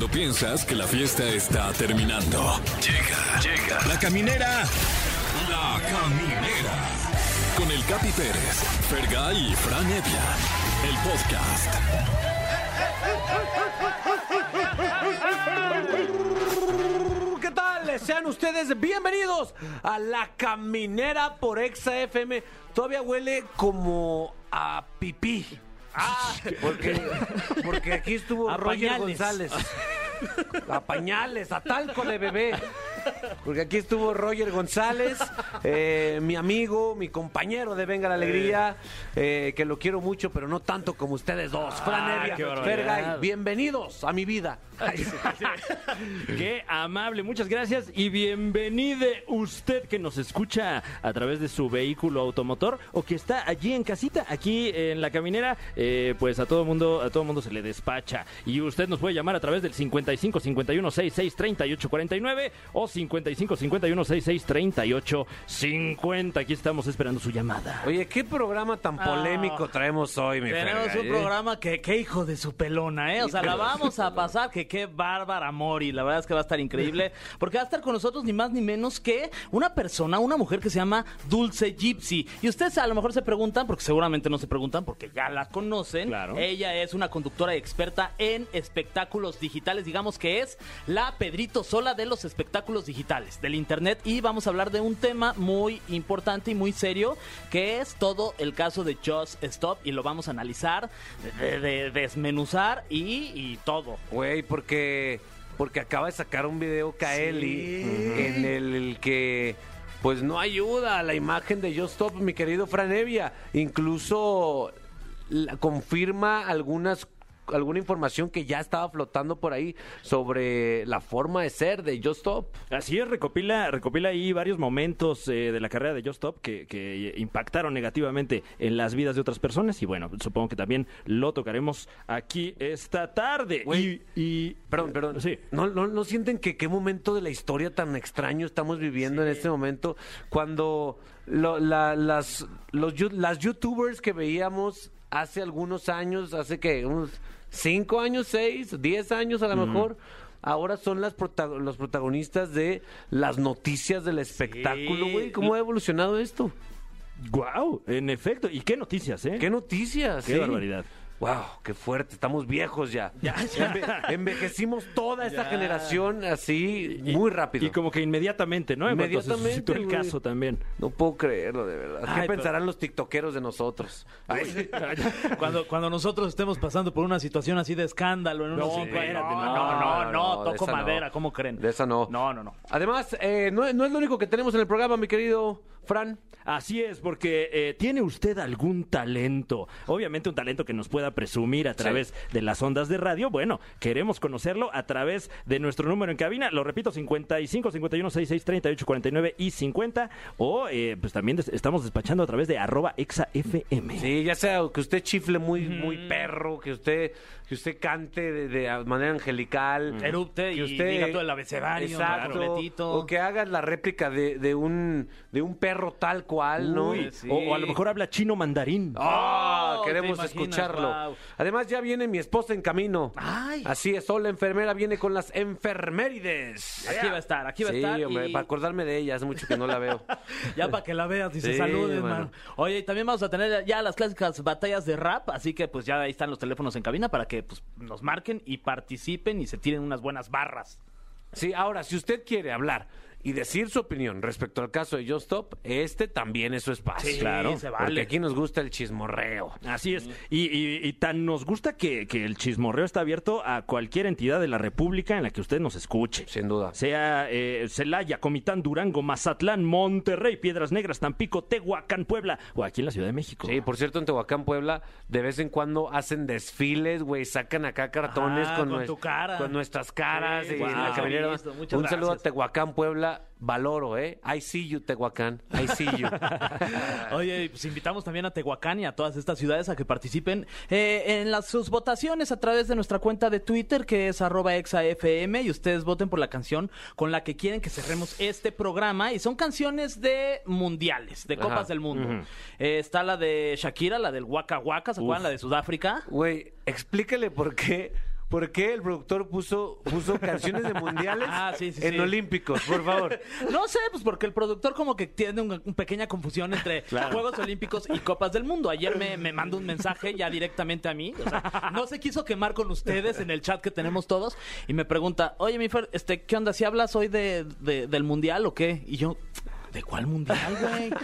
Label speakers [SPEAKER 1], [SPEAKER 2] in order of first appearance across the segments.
[SPEAKER 1] Cuando piensas que la fiesta está terminando. Llega, llega. La caminera. La caminera. Con el Capi Pérez, Fergay y Fran Evia. El podcast.
[SPEAKER 2] ¿Qué tal? Sean ustedes bienvenidos a La Caminera por Exa FM. Todavía huele como a pipí. Ah, porque, porque aquí estuvo
[SPEAKER 3] A
[SPEAKER 2] Roger
[SPEAKER 3] pañales.
[SPEAKER 2] González. A pañales, a talco de bebé. Porque aquí estuvo Roger González, eh, mi amigo, mi compañero de Venga la Alegría, eh, que lo quiero mucho, pero no tanto como ustedes dos. Fran
[SPEAKER 3] Ah, barbaridad.
[SPEAKER 2] Fergay, bienvenidos a mi vida.
[SPEAKER 3] Qué amable, muchas gracias y bienvenide usted que nos escucha a través de su vehículo automotor o que está allí en casita, aquí en la caminera, eh, pues a todo mundo, a todo mundo se le despacha y usted nos puede llamar a través del 55 51 66 38 49 o 55 51 66 38 50. Aquí estamos esperando su llamada.
[SPEAKER 2] Oye, qué programa tan polémico traemos hoy, mi
[SPEAKER 4] Tenemos un
[SPEAKER 2] eh?
[SPEAKER 4] programa que, qué hijo de su pelona, ¿eh? O sea, la vamos a pasar, que qué bárbara Mori. La verdad es que va a estar increíble. Porque va a estar con nosotros ni más ni menos que una persona, una mujer que se llama Dulce Gypsy. Y ustedes a lo mejor se preguntan, porque seguramente no se preguntan, porque ya la conocen.
[SPEAKER 3] Claro.
[SPEAKER 4] Ella es una conductora y experta en espectáculos digitales. Digamos que es la Pedrito Sola de los espectáculos digitales, del Internet. Y vamos a hablar de un tema muy importante y muy serio, que es todo el caso de Just Stop. Y lo vamos a analizar, de, de- desmenuzar y, y todo.
[SPEAKER 2] Güey, porque, porque acaba de sacar un video Kaeli en el que pues no ayuda a la imagen de Just Stop, mi querido Fran Evia. Incluso la- confirma algunas alguna información que ya estaba flotando por ahí sobre la forma de ser de Just Stop.
[SPEAKER 3] Así es, recopila, recopila ahí varios momentos eh, de la carrera de Just Stop que, que impactaron negativamente en las vidas de otras personas y bueno, supongo que también lo tocaremos aquí esta tarde. Y, y-
[SPEAKER 2] Perdón, perdón.
[SPEAKER 3] Sí.
[SPEAKER 2] ¿No, no, no sienten que qué momento de la historia tan extraño estamos viviendo en este momento? Cuando lo- la- las, los, las youtubers que veíamos hace algunos años, hace que unos cinco años, seis, diez años a lo mejor, ahora son las prota- los protagonistas de las noticias del espectáculo, güey. ¿Cómo ha evolucionado esto?
[SPEAKER 3] ¡Guau! En efecto. ¿Y qué noticias, eh?
[SPEAKER 2] ¿Qué noticias?
[SPEAKER 3] Qué
[SPEAKER 2] sí?
[SPEAKER 3] barbaridad.
[SPEAKER 2] Wow, qué fuerte, estamos viejos ya. Enve- envejecimos toda esta generación así muy rápido.
[SPEAKER 3] Y como que inmediatamente, ¿no?
[SPEAKER 2] Inmediatamente,
[SPEAKER 3] el caso también.
[SPEAKER 2] No puedo creerlo, de verdad. ¿Qué
[SPEAKER 4] pero-
[SPEAKER 2] pensarán los tiktokeros de nosotros? Ay.
[SPEAKER 4] Cuando, cuando nosotros estemos pasando por una situación así de escándalo en
[SPEAKER 3] No,
[SPEAKER 4] No,
[SPEAKER 3] no,
[SPEAKER 4] no, no,
[SPEAKER 2] no,
[SPEAKER 4] toco madera, ¿cómo creen?
[SPEAKER 2] De esa no.
[SPEAKER 4] No, no, no.
[SPEAKER 2] Además, eh, no, no es lo único que tenemos en el programa, mi querido Fran.
[SPEAKER 3] Así es, porque eh, tiene usted algún talento, obviamente un talento que nos pueda presumir a través de las ondas de radio. Bueno, queremos conocerlo a través de nuestro número en cabina. Lo repito, 55 51 66 38 49 y 50. O eh, pues también des- estamos despachando a través de arroba exafm.
[SPEAKER 2] Sí, ya sea que usted chifle muy, muy perro, que usted, que usted cante de, de manera angelical.
[SPEAKER 4] Erupte
[SPEAKER 2] que
[SPEAKER 4] y diga todo el abecedario,
[SPEAKER 2] Exacto. O que hagas la réplica de, de un, de un perro tal cual, ¿no?
[SPEAKER 3] Uy,
[SPEAKER 4] sí.
[SPEAKER 3] o, o a lo mejor habla chino mandarín.
[SPEAKER 2] ¡Ah!
[SPEAKER 4] Oh,
[SPEAKER 2] queremos escucharlo.
[SPEAKER 4] Wow.
[SPEAKER 2] Además, ya viene mi esposa en camino.
[SPEAKER 4] Ay.
[SPEAKER 2] Así es, Sol, la enfermera, viene con las enfermerides.
[SPEAKER 4] Aquí va a estar, aquí va a
[SPEAKER 2] sí,
[SPEAKER 4] estar.
[SPEAKER 2] hombre,
[SPEAKER 4] y-
[SPEAKER 2] para acordarme de ella, hace mucho que no la veo.
[SPEAKER 4] Ya para que la veas y se
[SPEAKER 2] Sí,
[SPEAKER 4] saluden,
[SPEAKER 2] mano.
[SPEAKER 4] man. Oye, y también vamos a tener ya las clásicas batallas de rap, así que pues ya ahí están los teléfonos en cabina para que pues nos marquen y participen y se tiren unas buenas barras.
[SPEAKER 2] Sí, ahora, si usted quiere hablar y decir su opinión respecto al caso de Just Stop, este también es su espacio.
[SPEAKER 4] Sí,
[SPEAKER 3] Claro,
[SPEAKER 4] se
[SPEAKER 2] Porque
[SPEAKER 4] vale.
[SPEAKER 2] aquí nos gusta el chismorreo.
[SPEAKER 3] Así es. Y, y- y tan nos gusta que, que el chismorreo está abierto a cualquier entidad de la República en la que usted nos escuche.
[SPEAKER 2] Sin duda.
[SPEAKER 3] Sea eh, Celaya, Comitán, Durango, Mazatlán, Monterrey, Piedras Negras, Tampico, Tehuacán, Puebla o aquí en la Ciudad de México.
[SPEAKER 2] Sí, por cierto, en Tehuacán, Puebla, de vez en cuando hacen desfiles, güey, sacan acá cartones
[SPEAKER 4] Ajá,
[SPEAKER 2] con,
[SPEAKER 4] con tu cara.
[SPEAKER 2] con nuestras caras
[SPEAKER 4] Sí,
[SPEAKER 2] y
[SPEAKER 4] wow,
[SPEAKER 2] la Un saludo a. Tehuacán, Puebla, valoro, ¿eh? I see you, Tehuacán, I see you.
[SPEAKER 4] Oye, pues invitamos también a Tehuacán y a todas estas ciudades a que participen eh, en las sus votaciones a través de nuestra cuenta de Twitter que es arroba exafm y ustedes voten por la canción con la que quieren que cerremos este programa y son canciones de mundiales, de
[SPEAKER 2] Ajá.
[SPEAKER 4] copas del mundo. Eh, está la de Shakira, la del Waka Waka, ¿se acuerdan? La de Sudáfrica.
[SPEAKER 2] Güey, explícale por qué, por qué el productor puso, puso canciones de mundiales
[SPEAKER 4] Ah, sí, sí,
[SPEAKER 2] en
[SPEAKER 4] sí.
[SPEAKER 2] olímpicos, por favor.
[SPEAKER 4] No sé, pues porque el productor como que tiene una, pequeña confusión entre Juegos Olímpicos y Copas del Mundo. Ayer me, me mandó un mensaje ya directamente a mí. O sea, no se quiso quemar con ustedes en el chat que tenemos todos y me pregunta, oye, mi Fer, este, ¿qué onda? ¿Si hablas hoy de, de- del Mundial o qué? Y yo... ¿De cuál mundial, güey?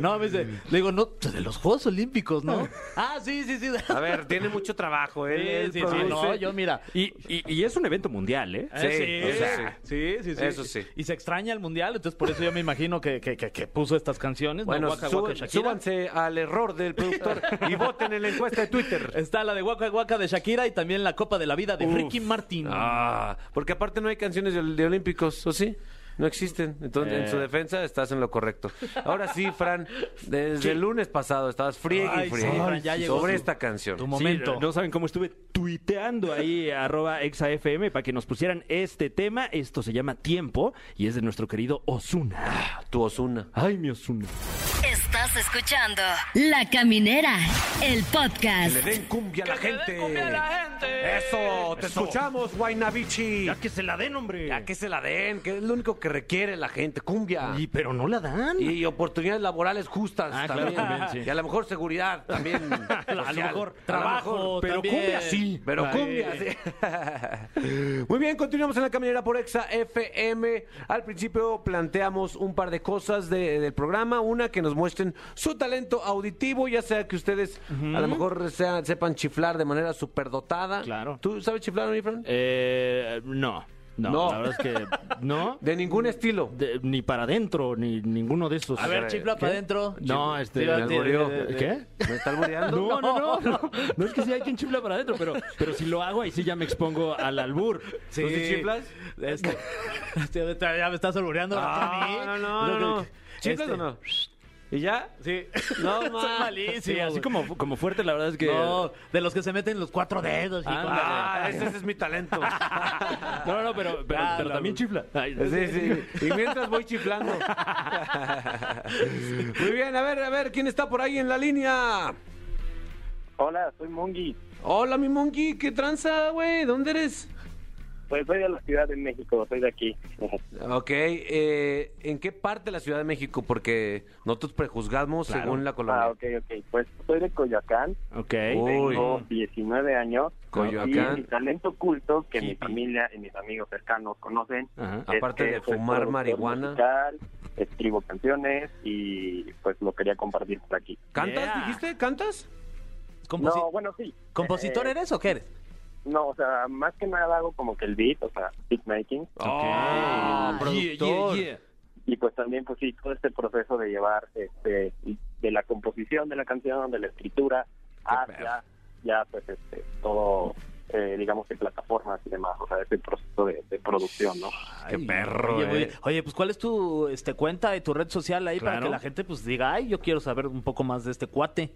[SPEAKER 4] No, me dice, le digo, no, de los Juegos Olímpicos, ¿no? Ah, sí, sí, sí.
[SPEAKER 2] A ver, tiene mucho trabajo. Él
[SPEAKER 4] Sí, sí, sí, no, yo mira.
[SPEAKER 3] Y, y- y es un evento mundial, ¿eh?
[SPEAKER 2] Sí,
[SPEAKER 4] Eh,
[SPEAKER 2] o sea,
[SPEAKER 4] sí, sí, sí.
[SPEAKER 2] Eso sí.
[SPEAKER 4] Y se extraña el mundial, entonces por eso yo me imagino que, que, que- que puso estas canciones.
[SPEAKER 2] Bueno,
[SPEAKER 4] ¿no? Waka, Waka,
[SPEAKER 2] súbanse al error del productor y voten en la encuesta de Twitter.
[SPEAKER 4] Está la de Waka Waka de Shakira y también la Copa de la Vida de
[SPEAKER 2] Uf.
[SPEAKER 4] Ricky Martin.
[SPEAKER 2] Ah, porque aparte no hay canciones de, de olímpicos, ¿o sí? No existen. Entonces, en
[SPEAKER 3] Eh.
[SPEAKER 2] su defensa estás en lo correcto. Ahora sí, Fran, desde el lunes pasado estabas friegue y friegue
[SPEAKER 4] sí,
[SPEAKER 2] sobre esta canción.
[SPEAKER 4] tu
[SPEAKER 3] Sí,
[SPEAKER 4] momento.
[SPEAKER 3] no saben cómo estuve tuiteando ahí arroba exafm para que nos pusieran este tema. Esto se llama Tiempo y es de nuestro querido Osuna.
[SPEAKER 2] Tu Osuna.
[SPEAKER 3] Ay, mi Osuna.
[SPEAKER 5] Estás escuchando La Caminera, el podcast.
[SPEAKER 2] Le den cumbia a la gente.
[SPEAKER 4] cumbia a la gente.
[SPEAKER 2] Eso, te escuchamos, Guaynabichi.
[SPEAKER 3] Ya que se la den, hombre.
[SPEAKER 2] Ya que se la den, que es lo único que requiere la gente, cumbia.
[SPEAKER 3] Y, pero no la dan.
[SPEAKER 2] Y oportunidades laborales justas
[SPEAKER 3] Ah, claro,
[SPEAKER 2] también.
[SPEAKER 3] sí.
[SPEAKER 2] Y a lo mejor seguridad también.
[SPEAKER 4] A lo mejor trabajo,
[SPEAKER 2] lo mejor.
[SPEAKER 3] pero
[SPEAKER 4] también.
[SPEAKER 3] cumbia sí.
[SPEAKER 2] Pero cumbia, sí. Muy bien, continuamos en la caminera por Exa FM. Al principio planteamos un par de cosas de- del programa. Una, que nos su talento auditivo, ya sea que ustedes a lo mejor sepan chiflar de manera superdotada.
[SPEAKER 3] Claro.
[SPEAKER 2] ¿Tú sabes chiflar, mi Fran?
[SPEAKER 3] Eh, no, no.
[SPEAKER 2] No.
[SPEAKER 3] La verdad es que no.
[SPEAKER 2] De ningún estilo.
[SPEAKER 3] De- ni para adentro, ni ninguno de esos.
[SPEAKER 4] A ver, chifla para adentro.
[SPEAKER 3] No, este.
[SPEAKER 4] Sí,
[SPEAKER 2] me
[SPEAKER 4] sí,
[SPEAKER 2] alburió.
[SPEAKER 4] de- de- de-
[SPEAKER 3] ¿Qué?
[SPEAKER 2] ¿Me está albureando?
[SPEAKER 3] No, no, no, no. No es que sí hay quien chifla para adentro, pero, pero si lo hago, ahí sí ya me expongo al albur.
[SPEAKER 4] Sí.
[SPEAKER 2] ¿Tú sí chiflas?
[SPEAKER 4] Este, este, ya me estás albureando
[SPEAKER 2] Ah,
[SPEAKER 4] mí.
[SPEAKER 2] no, no, no, no. ¿Chiflas
[SPEAKER 4] Este,
[SPEAKER 2] o no? ¿Y ya?
[SPEAKER 4] Sí.
[SPEAKER 2] No,
[SPEAKER 4] malísimo.
[SPEAKER 3] Sí, así como, como fuerte, la verdad es que.
[SPEAKER 4] No, de los que se meten los cuatro dedos. y.
[SPEAKER 2] Ah, ese, ese es mi talento.
[SPEAKER 3] No, no, no, pero, pero,
[SPEAKER 4] Ah,
[SPEAKER 3] pero
[SPEAKER 4] no,
[SPEAKER 3] también chifla. Ay,
[SPEAKER 2] Sí, sí. Y mientras voy chiflando. Muy bien, a ver, a ver, ¿quién está por ahí en la línea?
[SPEAKER 6] Hola, soy Mongi.
[SPEAKER 2] Hola, mi monkey, ¿qué tranza, güey? ¿Dónde eres?
[SPEAKER 6] Pues soy de la Ciudad de México, soy de aquí.
[SPEAKER 2] Ok, eh, ¿en qué parte de la Ciudad de México? Porque nosotros prejuzgamos
[SPEAKER 3] Claro.
[SPEAKER 2] según la colonia.
[SPEAKER 6] Ah, ok, ok. Pues soy de Coyoacán,
[SPEAKER 3] Ok.
[SPEAKER 2] Uy.
[SPEAKER 6] tengo 19 años.
[SPEAKER 2] Coyoacán.
[SPEAKER 6] Y mi talento oculto, que mi familia y mis amigos cercanos conocen.
[SPEAKER 3] Ajá.
[SPEAKER 6] es
[SPEAKER 2] Aparte de fumar marihuana.
[SPEAKER 6] musical, escribo canciones y pues lo quería compartir por aquí.
[SPEAKER 2] ¿Cantas,
[SPEAKER 3] Yeah.
[SPEAKER 2] dijiste? ¿Cantas?
[SPEAKER 4] Composi-
[SPEAKER 6] No, bueno, sí.
[SPEAKER 4] ¿Compositor
[SPEAKER 6] Eh,
[SPEAKER 4] eres o qué eres?
[SPEAKER 6] No, o sea, más que nada hago como que el beat, o sea, beat making.
[SPEAKER 2] Oh, productor.
[SPEAKER 3] Yeah, yeah, yeah.
[SPEAKER 6] y pues también pues sí todo este proceso de llevar este de la composición de la canción de la escritura hacia ya pues este todo eh, digamos que plataformas y demás o sea ese proceso de, de producción no
[SPEAKER 2] Qué perro,
[SPEAKER 4] Oye,
[SPEAKER 2] eh.
[SPEAKER 4] oye, oye, pues ¿cuál es tu este cuenta y tu red social ahí para que la gente pues diga, ay, yo quiero saber un poco más de este cuate?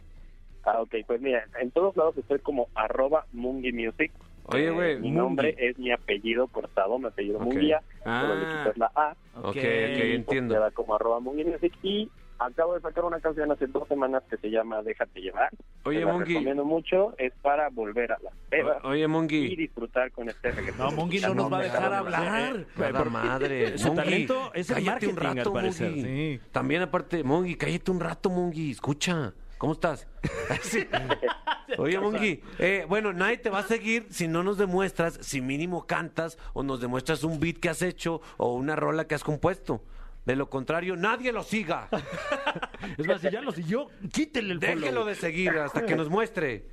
[SPEAKER 6] Ah ok pues mira en todos lados estoy como arroba Mungi Music
[SPEAKER 2] Oye,
[SPEAKER 6] Eh,
[SPEAKER 2] güey,
[SPEAKER 6] mi
[SPEAKER 2] Mungi.
[SPEAKER 6] nombre es mi apellido cortado mi apellido
[SPEAKER 2] Ok.
[SPEAKER 6] Munguía
[SPEAKER 3] Ah.
[SPEAKER 6] solo le quitas la A
[SPEAKER 2] Ok, ok,
[SPEAKER 6] y, pues,
[SPEAKER 2] entiendo.
[SPEAKER 6] queda como arroba Mungi Music y acabo de sacar una canción hace dos semanas que se llama Déjate llevar
[SPEAKER 2] Oye,
[SPEAKER 6] la
[SPEAKER 2] Mungi.
[SPEAKER 6] recomiendo mucho es para volver a las pedas
[SPEAKER 2] O- Oye,
[SPEAKER 6] y
[SPEAKER 2] Mongi.
[SPEAKER 6] disfrutar con este reggaetón.
[SPEAKER 4] No, Mongi no nos va a dejar hablar.
[SPEAKER 2] Nada madre.
[SPEAKER 3] Su
[SPEAKER 2] Mongi,
[SPEAKER 3] talento es el
[SPEAKER 2] cállate un rato,
[SPEAKER 3] al parecer.
[SPEAKER 2] Mongi.
[SPEAKER 4] Sí.
[SPEAKER 2] También aparte, Mongi, cállate un rato, Mongi. Escucha. ¿Cómo estás? Sí. Oye, Mongi, eh, bueno, nadie te va a seguir si no nos demuestras, si mínimo cantas o nos demuestras un beat que has hecho o una rola que has compuesto. De lo contrario, nadie lo siga.
[SPEAKER 3] Es más, si ya lo siguió, quítele el follow.
[SPEAKER 2] Déjelo de seguir hasta que nos muestre.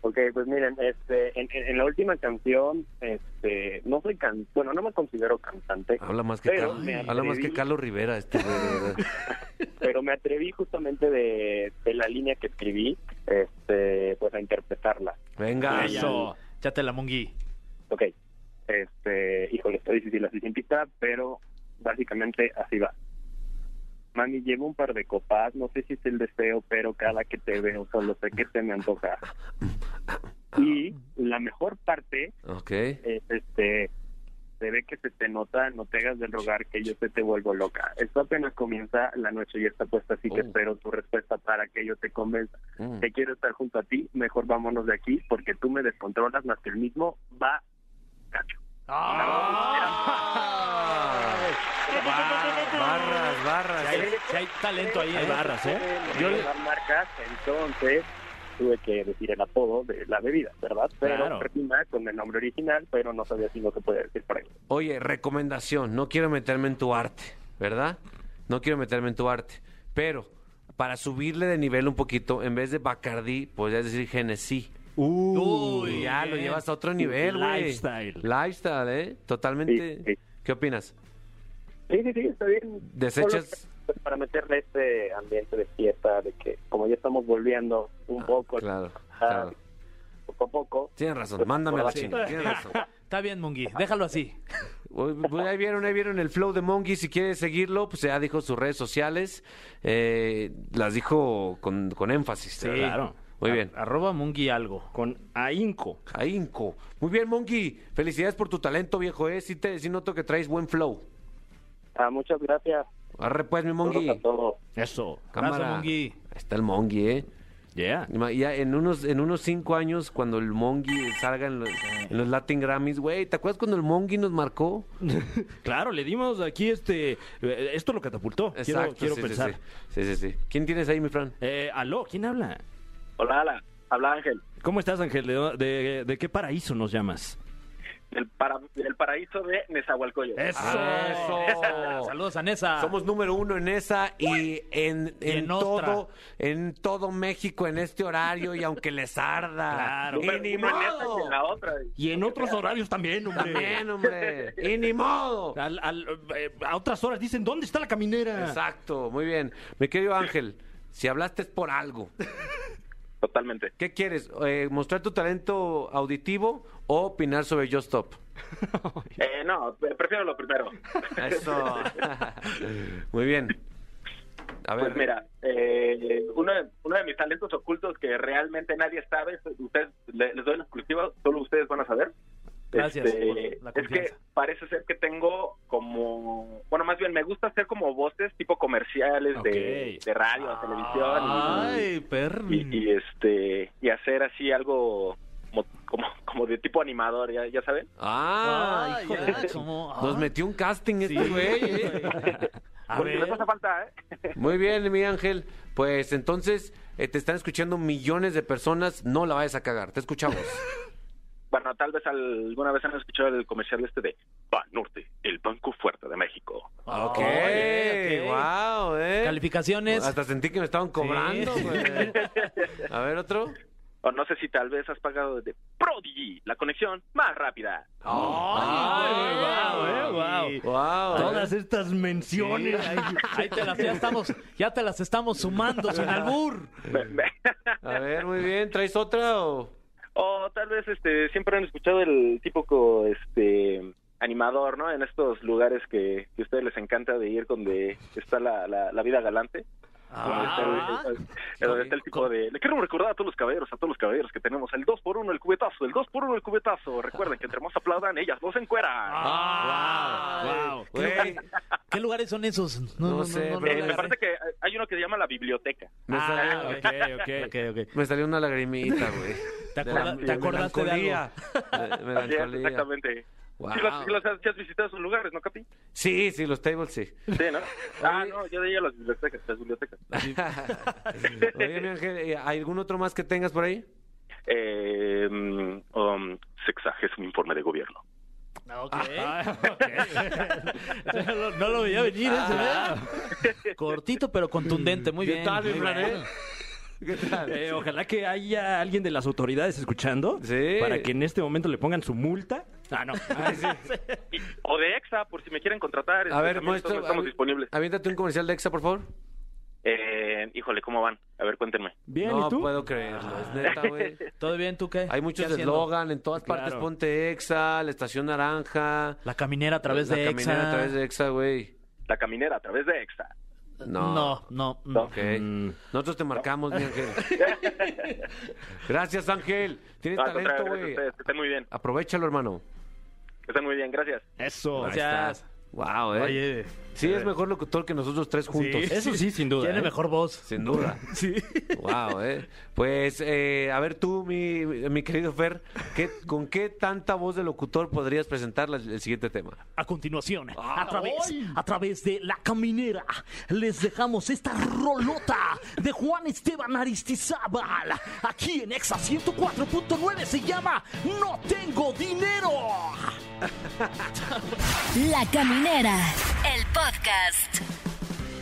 [SPEAKER 6] Ok, pues miren, este, en, en- en la última canción, este, no soy can, bueno, no me considero cantante,
[SPEAKER 2] Habla más que,
[SPEAKER 6] Pero
[SPEAKER 2] Carlos,
[SPEAKER 6] me
[SPEAKER 2] habla más que
[SPEAKER 6] atreví.
[SPEAKER 2] Carlos Rivera, este
[SPEAKER 6] pero me atreví justamente de, de la línea que escribí, este, pues a interpretarla.
[SPEAKER 2] Venga.
[SPEAKER 4] Eso. Échate la Mongi.
[SPEAKER 6] Ok, este, híjole, está difícil así sin pista, pero básicamente así va. Mami, llevo un par de copas, no sé si es el deseo, pero cada que te veo solo sé que se me antoja. Y la mejor parte es este
[SPEAKER 7] se ve que se te nota, no te hagas del rogar que yo se te vuelvo loca. Esto apenas comienza, la noche ya está puesta, así que
[SPEAKER 2] Oh.
[SPEAKER 7] espero tu respuesta para que yo te convenza.
[SPEAKER 2] Mm.
[SPEAKER 7] Te quiero estar junto a ti, mejor vámonos de aquí, porque tú me descontrolas más que el mismo va cacho.
[SPEAKER 2] Barras, barras.
[SPEAKER 4] Si hay, si hay talento ahí.
[SPEAKER 3] Hay
[SPEAKER 4] ¿eh?
[SPEAKER 3] barras, ¿eh?
[SPEAKER 7] Yo marcas, entonces tuve que decir el apodo de la bebida, ¿verdad? Pero
[SPEAKER 3] Claro.
[SPEAKER 7] rima con el nombre original, pero no sabía si no se puede decir por ahí.
[SPEAKER 2] Oye, recomendación, no quiero meterme en tu arte, ¿verdad? No quiero meterme en tu arte, pero para subirle de nivel un poquito, en vez de Bacardí, podrías decir Genesí.
[SPEAKER 4] Uy,
[SPEAKER 2] ya lo
[SPEAKER 4] bien.
[SPEAKER 2] llevas a otro nivel, güey.
[SPEAKER 3] Lifestyle.
[SPEAKER 2] Lifestyle, ¿eh? Totalmente.
[SPEAKER 7] Sí, sí.
[SPEAKER 2] ¿Qué opinas?
[SPEAKER 7] Sí, sí, sí, está bien.
[SPEAKER 2] Desechas-
[SPEAKER 7] pues, para meterle este ambiente de fiesta, de que como ya estamos volviendo un poco,
[SPEAKER 2] Ah, Claro,
[SPEAKER 7] ah,
[SPEAKER 2] claro.
[SPEAKER 7] poco a poco,
[SPEAKER 2] Tienes razón, mándame a la chingada, tienes razón.
[SPEAKER 4] Está bien, Mungi. Déjalo así.
[SPEAKER 2] Pues ahí vieron, ahí vieron el flow de Mongi. Si quieres seguirlo, pues ya dijo sus redes sociales. Eh, las dijo con, con énfasis.
[SPEAKER 4] Sí.
[SPEAKER 3] Claro.
[SPEAKER 2] Muy bien.
[SPEAKER 4] A- arroba Mungi algo.
[SPEAKER 3] Con ahínco.
[SPEAKER 2] Ahínco. Muy bien, Mongi. Felicidades por tu talento, viejo. ¿eh? Sí, te, sí noto que traes buen flow.
[SPEAKER 7] ah, muchas gracias.
[SPEAKER 2] Arre pues, mi Mongi.
[SPEAKER 3] Eso.
[SPEAKER 2] Cámara.
[SPEAKER 4] Mongi.
[SPEAKER 2] Ahí está el Mongi, ¿eh?
[SPEAKER 3] Yeah.
[SPEAKER 2] Ya en unos, en unos cinco años, cuando el Mongi salga en los, en los Latin Grammys, güey, ¿te acuerdas cuando el Mongi nos marcó?
[SPEAKER 3] Claro, le dimos aquí este. eh, Esto lo catapultó. quiero quiero
[SPEAKER 2] sí, sí,
[SPEAKER 3] pensar.
[SPEAKER 2] Sí, sí, sí. ¿Quién tienes ahí, mi Fran?
[SPEAKER 3] Eh, aló, ¿quién habla?
[SPEAKER 7] Hola, hola. Habla Ángel.
[SPEAKER 3] ¿Cómo estás, Ángel? ¿De, de, de qué paraíso nos llamas?
[SPEAKER 7] Del, para, del paraíso de Nezahualcóyotl.
[SPEAKER 3] ¡Eso!
[SPEAKER 2] Eso.
[SPEAKER 4] Saludos a Nesa.
[SPEAKER 2] Somos número uno en esa y en,
[SPEAKER 4] Y
[SPEAKER 2] en todo en todo México en este horario y aunque les arda.
[SPEAKER 3] Claro.
[SPEAKER 2] Y ni
[SPEAKER 7] en y
[SPEAKER 2] modo.
[SPEAKER 7] en la otra.
[SPEAKER 3] Y en otros horarios también, hombre.
[SPEAKER 2] También, hombre. Y ni modo.
[SPEAKER 3] Al- al- eh, a otras horas dicen, ¿dónde está la caminera?
[SPEAKER 2] Exacto, muy bien. Mi querido Ángel, si hablaste es por algo.
[SPEAKER 7] Totalmente.
[SPEAKER 2] ¿Qué quieres? Eh, ¿Mostrar tu talento auditivo o opinar sobre Just Stop?
[SPEAKER 7] Eh, no, prefiero lo primero.
[SPEAKER 2] Eso. muy bien. A ver.
[SPEAKER 7] Pues mira, eh, uno, de, uno de mis talentos ocultos que realmente nadie sabe, ustedes le- les doy la exclusiva, solo ustedes van a saber.
[SPEAKER 4] Gracias
[SPEAKER 7] Este,
[SPEAKER 4] por la
[SPEAKER 7] es que parece ser que tengo como, bueno, más bien me gusta hacer como voces tipo comerciales de, de radio, televisión y-
[SPEAKER 4] Ay, perro.
[SPEAKER 7] y, y, este y hacer así algo como como, como de tipo animador, ya, ya saben.
[SPEAKER 2] Ah,
[SPEAKER 4] Ay,
[SPEAKER 2] híjole.
[SPEAKER 4] ya, como-
[SPEAKER 2] Nos
[SPEAKER 4] ah.
[SPEAKER 2] metió un casting este güey. ¿eh?
[SPEAKER 4] A
[SPEAKER 7] Porque
[SPEAKER 4] ver.
[SPEAKER 7] les hace falta, ¿eh?
[SPEAKER 2] Muy bien, mi Ángel. Pues entonces eh, te están escuchando millones de personas. No la vayas a cagar. Te escuchamos.
[SPEAKER 7] Bueno, tal vez alguna vez han escuchado el comercial este de Banorte, el banco fuerte de México.
[SPEAKER 2] ok.
[SPEAKER 4] ok.
[SPEAKER 2] Wow, eh.
[SPEAKER 4] Calificaciones.
[SPEAKER 2] Hasta sentí que me estaban cobrando,
[SPEAKER 4] Sí.
[SPEAKER 2] A ver, otro.
[SPEAKER 7] O no sé si tal vez has pagado de Prodigy, la conexión más rápida.
[SPEAKER 4] Ay,
[SPEAKER 3] eh, guau.
[SPEAKER 2] Wow.
[SPEAKER 3] Todas estas menciones.
[SPEAKER 4] Ahí, ahí te las, ya, estamos, ya te las estamos sumando sin albur.
[SPEAKER 2] A ver, muy bien. ¿Traes otra o...?
[SPEAKER 7] O tal vez este siempre han escuchado el típico este animador, ¿no? En estos lugares que, que a ustedes les encanta de ir donde está la, la, la vida galante. Donde está el-
[SPEAKER 4] Ah.
[SPEAKER 7] donde está el tipo de... Le quiero recordar a todos los caballeros, a todos los caballeros que tenemos el 2 por 1 el cubetazo, el 2 por 1 el cubetazo. Recuerden que entre más aplaudan, ellas no se encueran.
[SPEAKER 2] Ah,
[SPEAKER 3] wow.
[SPEAKER 2] Güey,
[SPEAKER 4] ¿Qué lugares son esos?
[SPEAKER 2] No sé,
[SPEAKER 4] no,
[SPEAKER 2] pero-
[SPEAKER 7] Eh,
[SPEAKER 4] no,
[SPEAKER 7] me
[SPEAKER 4] no.
[SPEAKER 7] parece que hay uno que se llama la biblioteca.
[SPEAKER 2] me,
[SPEAKER 4] Ah,
[SPEAKER 2] salió,
[SPEAKER 3] ok, ok.
[SPEAKER 4] ok, ok.
[SPEAKER 2] me salió una lagrimita, güey.
[SPEAKER 4] ¿Te, acorda-
[SPEAKER 2] la-
[SPEAKER 4] te acordaste de algo?
[SPEAKER 2] melancolía.
[SPEAKER 7] Así es,
[SPEAKER 2] melancolía.
[SPEAKER 7] exactamente.
[SPEAKER 2] Wow.
[SPEAKER 7] Sí, los- sí los has, sí has visitado esos lugares, ¿no, Capi?
[SPEAKER 2] Sí, sí, los tables sí.
[SPEAKER 7] Sí, ¿no? Ah, no, yo de las bibliotecas, las bibliotecas.
[SPEAKER 2] Oye, mi Ángel, ¿eh, ¿hay algún otro más que tengas por ahí?
[SPEAKER 7] Eh, um, sexagésimo informe de gobierno.
[SPEAKER 3] Ah, ok.
[SPEAKER 4] no, lo- no lo veía venir ese, ¿eh? Cortito pero contundente, muy
[SPEAKER 2] ¿Qué
[SPEAKER 4] bien.
[SPEAKER 2] tal, mi
[SPEAKER 4] muy bien.
[SPEAKER 2] Eh? ¿Qué tal?
[SPEAKER 3] Eh, ojalá que haya alguien de las autoridades escuchando
[SPEAKER 2] Sí.
[SPEAKER 3] para que en este momento le pongan su multa. Ah, no.
[SPEAKER 7] O de EXA, por si me quieren contratar.
[SPEAKER 2] A
[SPEAKER 7] este,
[SPEAKER 2] ver,
[SPEAKER 7] también
[SPEAKER 2] muestra.
[SPEAKER 7] estamos, disponibles.
[SPEAKER 2] Aviéntate un comercial de Exa, por favor.
[SPEAKER 7] Eh, híjole, ¿cómo van? A ver, cuéntenme.
[SPEAKER 3] Bien,
[SPEAKER 2] no
[SPEAKER 3] ¿y tú?
[SPEAKER 2] puedo creerlo, es neta, güey.
[SPEAKER 4] ¿Todo bien tú qué?
[SPEAKER 2] Hay muchos eslogan, en todas
[SPEAKER 3] Claro.
[SPEAKER 2] partes ponte Exa, la estación naranja.
[SPEAKER 4] La caminera a través
[SPEAKER 2] la
[SPEAKER 4] de
[SPEAKER 2] caminera
[SPEAKER 4] Exa.
[SPEAKER 2] a través de Exa, güey.
[SPEAKER 7] La caminera a través de EXA.
[SPEAKER 2] No.
[SPEAKER 4] No, no.
[SPEAKER 3] Mm.
[SPEAKER 2] Nosotros te marcamos, mi Ángel. Gracias, Ángel. Tienes
[SPEAKER 7] No,
[SPEAKER 2] talento,
[SPEAKER 7] contrario, gracias a
[SPEAKER 2] güey.
[SPEAKER 7] estén muy bien.
[SPEAKER 2] Aprovechalo, hermano.
[SPEAKER 6] Que estén muy bien, gracias.
[SPEAKER 3] Eso.
[SPEAKER 2] Ahí
[SPEAKER 4] Gracias.
[SPEAKER 2] estás. Wow, eh.
[SPEAKER 3] Oye,
[SPEAKER 2] sí, es mejor locutor que nosotros tres juntos.
[SPEAKER 3] Eso sí, sin duda.
[SPEAKER 4] Tiene
[SPEAKER 3] ¿eh?
[SPEAKER 4] mejor voz.
[SPEAKER 2] Sin duda.
[SPEAKER 3] Sí.
[SPEAKER 2] Wow, eh. Pues, eh, a ver tú, mi, mi querido Fer, ¿qué, ¿con qué tanta voz de locutor podrías presentar la- el siguiente tema?
[SPEAKER 4] A continuación, a través, a través de La Caminera, les dejamos esta rolota de Juan Esteban Aristizábal. Aquí en Exa 104.9 se llama No Tengo Dinero.
[SPEAKER 5] La Caminera, el podcast.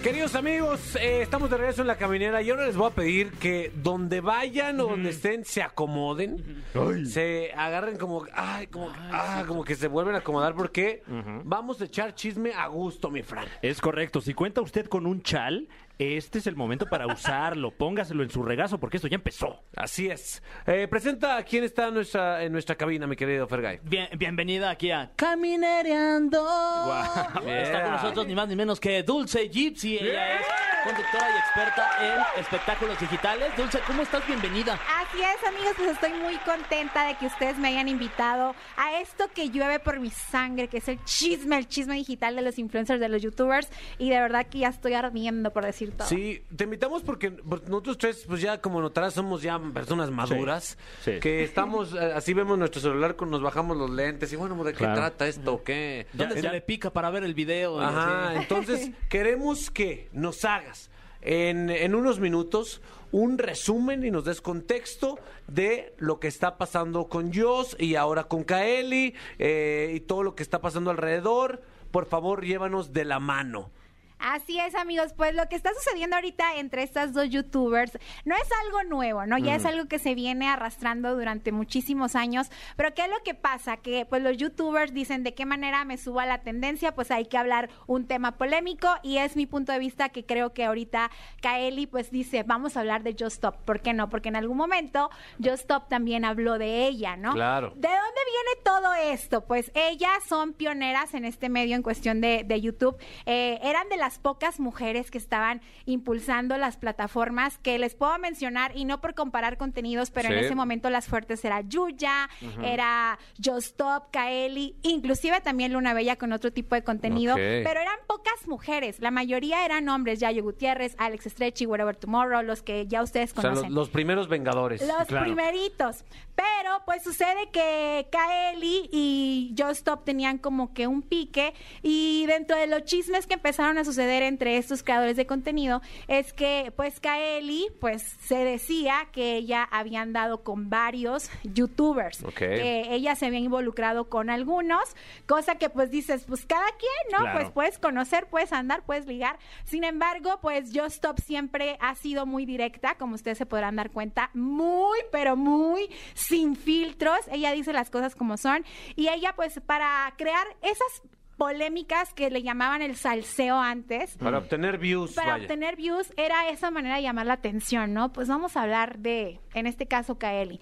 [SPEAKER 2] Queridos amigos, eh, estamos de regreso en la caminera y ahora les voy a pedir que donde vayan o donde estén se acomoden, se agarren como, ay, como, ah, como que se vuelven a acomodar porque vamos a echar chisme a gusto, mi Fran.
[SPEAKER 3] Es correcto. Si cuenta usted con un chal, este es el momento para usarlo. Póngaselo en su regazo porque esto ya empezó.
[SPEAKER 2] Así es. Eh, presenta a quién está en nuestra, en nuestra cabina, mi querido Fergay.
[SPEAKER 4] Bien, bienvenida aquí a Caminereando.
[SPEAKER 3] Guau.
[SPEAKER 4] Está con nosotros ni más ni menos que Dulce Gypsy. Ella es conductora y experta en espectáculos digitales. Dulce, ¿cómo estás? Bienvenida.
[SPEAKER 8] Así es, amigos, pues estoy muy contenta de que ustedes me hayan invitado a esto que llueve por mi sangre, que es el chisme, el chisme digital de los influencers, de los youtubers, y de verdad que ya estoy ardiendo por decir todo.
[SPEAKER 2] Sí, te invitamos porque, porque nosotros tres, pues ya como notarás, somos ya personas maduras,
[SPEAKER 3] Sí, sí.
[SPEAKER 2] que estamos, eh, así vemos nuestro celular, con, nos bajamos los lentes y bueno, ¿de qué
[SPEAKER 3] Claro.
[SPEAKER 2] trata esto? ¿Qué?
[SPEAKER 4] ¿Dónde
[SPEAKER 3] Ya-
[SPEAKER 4] se
[SPEAKER 3] ya-
[SPEAKER 4] le pica para ver el video?
[SPEAKER 2] Ajá,
[SPEAKER 4] Sí.
[SPEAKER 2] entonces queremos que nos hagas en, en unos minutos un resumen y nos des contexto de lo que está pasando con Joss y ahora con Kaeli eh, y todo lo que está pasando alrededor. Por favor, llévanos de la mano.
[SPEAKER 8] Así es, amigos. Pues lo que está sucediendo ahorita entre estas dos youtubers no es algo nuevo, ¿no? Ya es algo que se viene arrastrando durante muchísimos años. Pero ¿qué es lo que pasa? Que pues los youtubers dicen de qué manera me subo a la tendencia, pues hay que hablar un tema polémico y es mi punto de vista que creo que ahorita Kaeli pues dice, vamos a hablar de Just Stop. ¿Por qué no? Porque en algún momento Just Stop también habló de ella, ¿no?
[SPEAKER 2] Claro.
[SPEAKER 8] ¿De dónde viene todo esto? Pues ellas son pioneras en este medio en cuestión de, de YouTube. Eh, eran de las pocas mujeres que estaban impulsando las plataformas que les puedo mencionar y no por comparar contenidos, pero en ese momento las fuertes era Yuya, era Just Stop, Kaeli, inclusive también Luna Bella con otro tipo de contenido, pero eran pocas mujeres. La mayoría eran hombres, Yayo Gutiérrez, Alex Stretchy, Whatever Tomorrow, los que ya ustedes
[SPEAKER 2] O sea,
[SPEAKER 8] conocen.
[SPEAKER 2] los, los primeros Vengadores.
[SPEAKER 8] Los
[SPEAKER 3] Claro.
[SPEAKER 8] primeritos. Pero pues sucede que Kaeli y Just Stop tenían como que un pique y dentro de los chismes que empezaron a suceder entre estos creadores de contenido es que pues Kaeli pues se decía que ella había andado con varios youtubers.
[SPEAKER 2] Ok.
[SPEAKER 8] Que ella se había involucrado con algunos, cosa que pues dices, pues cada quien, ¿no?
[SPEAKER 3] Claro.
[SPEAKER 8] Pues puedes conocer, puedes andar, puedes ligar. Sin embargo, pues Just Stop siempre ha sido muy directa, como ustedes se podrán dar cuenta, muy, pero muy sin filtros. Ella dice las cosas como son. Y ella, pues, para crear esas polémicas que le llamaban el salseo antes,
[SPEAKER 2] Para obtener views,
[SPEAKER 8] para
[SPEAKER 2] vaya.
[SPEAKER 8] obtener views era esa manera de llamar la atención, ¿no? Pues vamos a hablar de, en este caso, Kaeli.